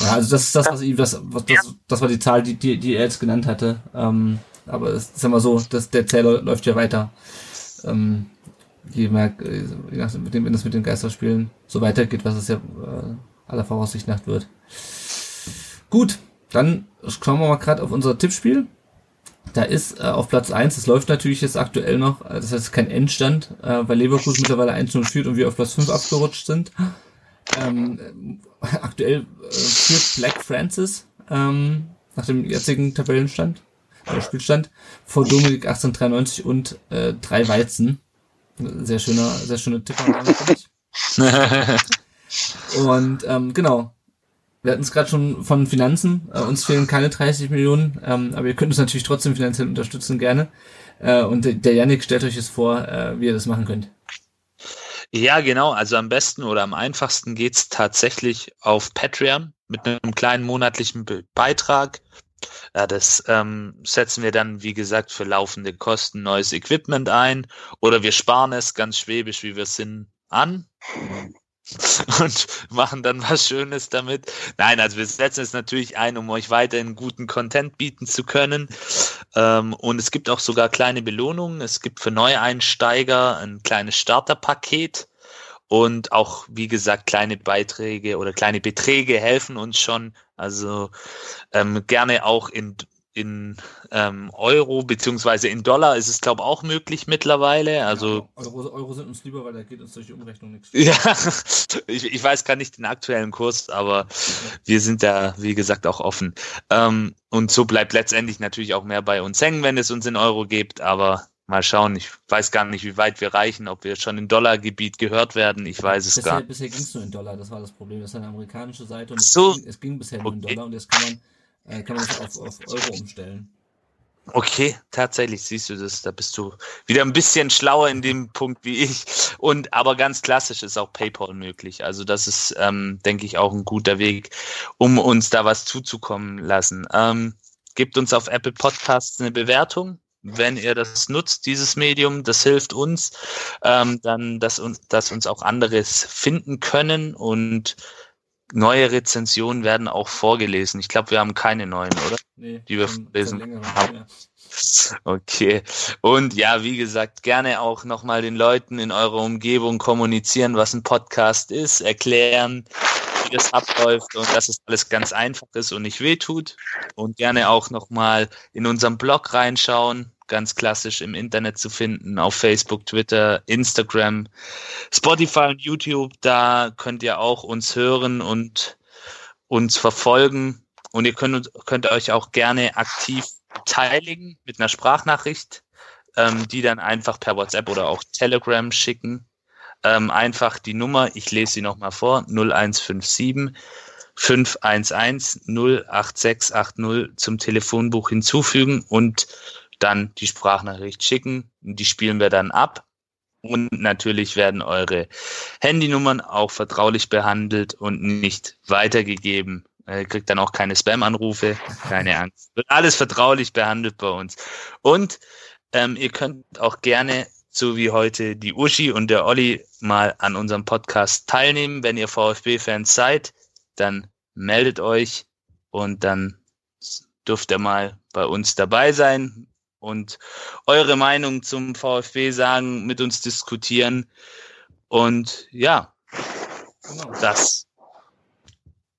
Ja, also das ist das, was ich, das, was, das, das war die Zahl, die, die, die er jetzt genannt hatte. Ähm, aber es ist immer so, dass der Zähler läuft ja weiter. Ähm, je mehr, äh, je nachdem, wenn es mit den Geisterspielen so weitergeht, was es ja äh, aller Voraussicht nach wird. Gut, dann schauen wir mal gerade auf unser Tippspiel. Da ist äh, auf Platz eins. das läuft natürlich jetzt aktuell noch, äh, das heißt kein Endstand, äh, weil Leverkusen mittlerweile 1-0 führt und wir auf Platz 5 abgerutscht sind. Ähm, äh, aktuell äh, führt Black Francis ähm, nach dem jetzigen Tabellenstand, äh, Spielstand, vor Dominik 1893 und äh, drei Weizen. Sehr schöner, sehr schöne Tippername, finde ich. und ähm, genau, wir hatten es gerade schon von Finanzen. Äh, uns fehlen keine 30 Millionen, ähm, aber ihr könnt uns natürlich trotzdem finanziell unterstützen, gerne. Äh, und der Yannick stellt euch jetzt vor, äh, wie ihr das machen könnt. Ja, genau. Also am besten oder am einfachsten geht's tatsächlich auf Patreon mit einem kleinen monatlichen Be Beitrag. Ja, das ähm, setzen wir dann, wie gesagt, für laufende Kosten neues Equipment ein oder wir sparen es ganz schwäbisch, wie wir sind, an und machen dann was Schönes damit. Nein, also wir setzen es natürlich ein, um euch weiterhin guten Content bieten zu können. Ähm, und es gibt auch sogar kleine Belohnungen. Es gibt für Neueinsteiger ein kleines Starterpaket. Und auch, wie gesagt, kleine Beiträge oder kleine Beträge helfen uns schon. Also ähm, gerne auch in in ähm, Euro beziehungsweise in Dollar ist es, glaube ich, auch möglich mittlerweile. Also ja, Euro, Euro, sind uns lieber, weil da geht uns durch die Umrechnung nichts. Ja, ich, ich weiß gar nicht den aktuellen Kurs, aber wir sind da, wie gesagt, auch offen. Ähm, und so bleibt letztendlich natürlich auch mehr bei uns hängen, wenn es uns in Euro gibt, aber mal schauen. Ich weiß gar nicht, wie weit wir reichen, ob wir schon im Dollargebiet gehört werden. Ich weiß es bisher, gar nicht. Bisher ging es nur in Dollar, das war das Problem. Das ist eine amerikanische Seite und so. es, ging, es ging bisher nur in Dollar und jetzt kann man äh, kann man das auf, auf Euro umstellen. Okay, tatsächlich siehst du das, da bist du wieder ein bisschen schlauer in dem Punkt wie ich. Und aber ganz klassisch ist auch PayPal möglich. Also das ist, ähm, denke ich, auch ein guter Weg, um uns da was zuzukommen lassen. Ähm, gebt uns auf Apple Podcasts eine Bewertung, wenn ihr das nutzt, dieses Medium. Das hilft uns, ähm, dann, dass uns, dass uns auch anderes finden können und neue Rezensionen werden auch vorgelesen. Ich glaube, wir haben keine neuen, oder? Nee, die wir vorlesen haben. Okay. Und ja, wie gesagt, gerne auch nochmal den Leuten in eurer Umgebung kommunizieren, was ein Podcast ist, erklären, wie das abläuft und dass es alles ganz einfach ist und nicht wehtut. Und gerne auch nochmal in unserem Blog reinschauen, ganz klassisch im Internet zu finden, auf Facebook, Twitter, Instagram, Spotify und YouTube. Da könnt ihr auch uns hören und uns verfolgen. Und ihr könnt, könnt euch auch gerne aktiv beteiligen mit einer Sprachnachricht, ähm, die dann einfach per WhatsApp oder auch Telegram schicken. Ähm, einfach die Nummer, ich lese sie nochmal vor, 0157 511 08680 zum Telefonbuch hinzufügen und dann die Sprachnachricht schicken. Die spielen wir dann ab. Und natürlich werden eure Handynummern auch vertraulich behandelt und nicht weitergegeben. Ihr kriegt dann auch keine Spam-Anrufe, keine Angst. Wird alles vertraulich behandelt bei uns. Und ähm, ihr könnt auch gerne so wie heute die Uschi und der Olli mal an unserem Podcast teilnehmen. Wenn ihr VfB-Fans seid, dann meldet euch und dann dürft ihr mal bei uns dabei sein und eure Meinung zum VfB sagen, mit uns diskutieren. Und ja, das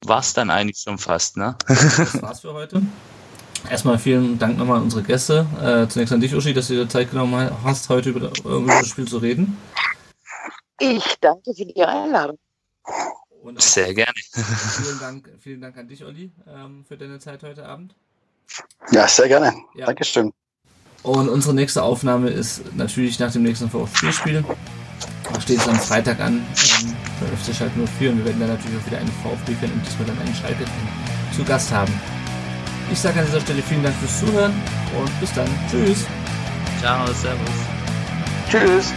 war's dann eigentlich schon fast, ne? das war's für heute. Erstmal vielen Dank nochmal an unsere Gäste. Äh, zunächst an dich, Uschi, dass du dir Zeit genommen hast, heute über, über das Spiel zu reden. Ich danke für die Einladung. Und Sehr gerne. Vielen Dank, vielen Dank an dich, Olli, ähm, für deine Zeit heute Abend. Ja, sehr gerne. Ja. Dankeschön. Und unsere nächste Aufnahme ist natürlich nach dem nächsten VfB-Spiel. Da steht es am Freitag an ähm, bei FC Schalke 04 und wir werden dann natürlich auch wieder einen VfB-Fan und diesmal dann einen Schalke zu Gast haben. Ich sage an dieser Stelle vielen Dank fürs Zuhören und bis dann. Tschüss. Ciao, servus. Tschüss.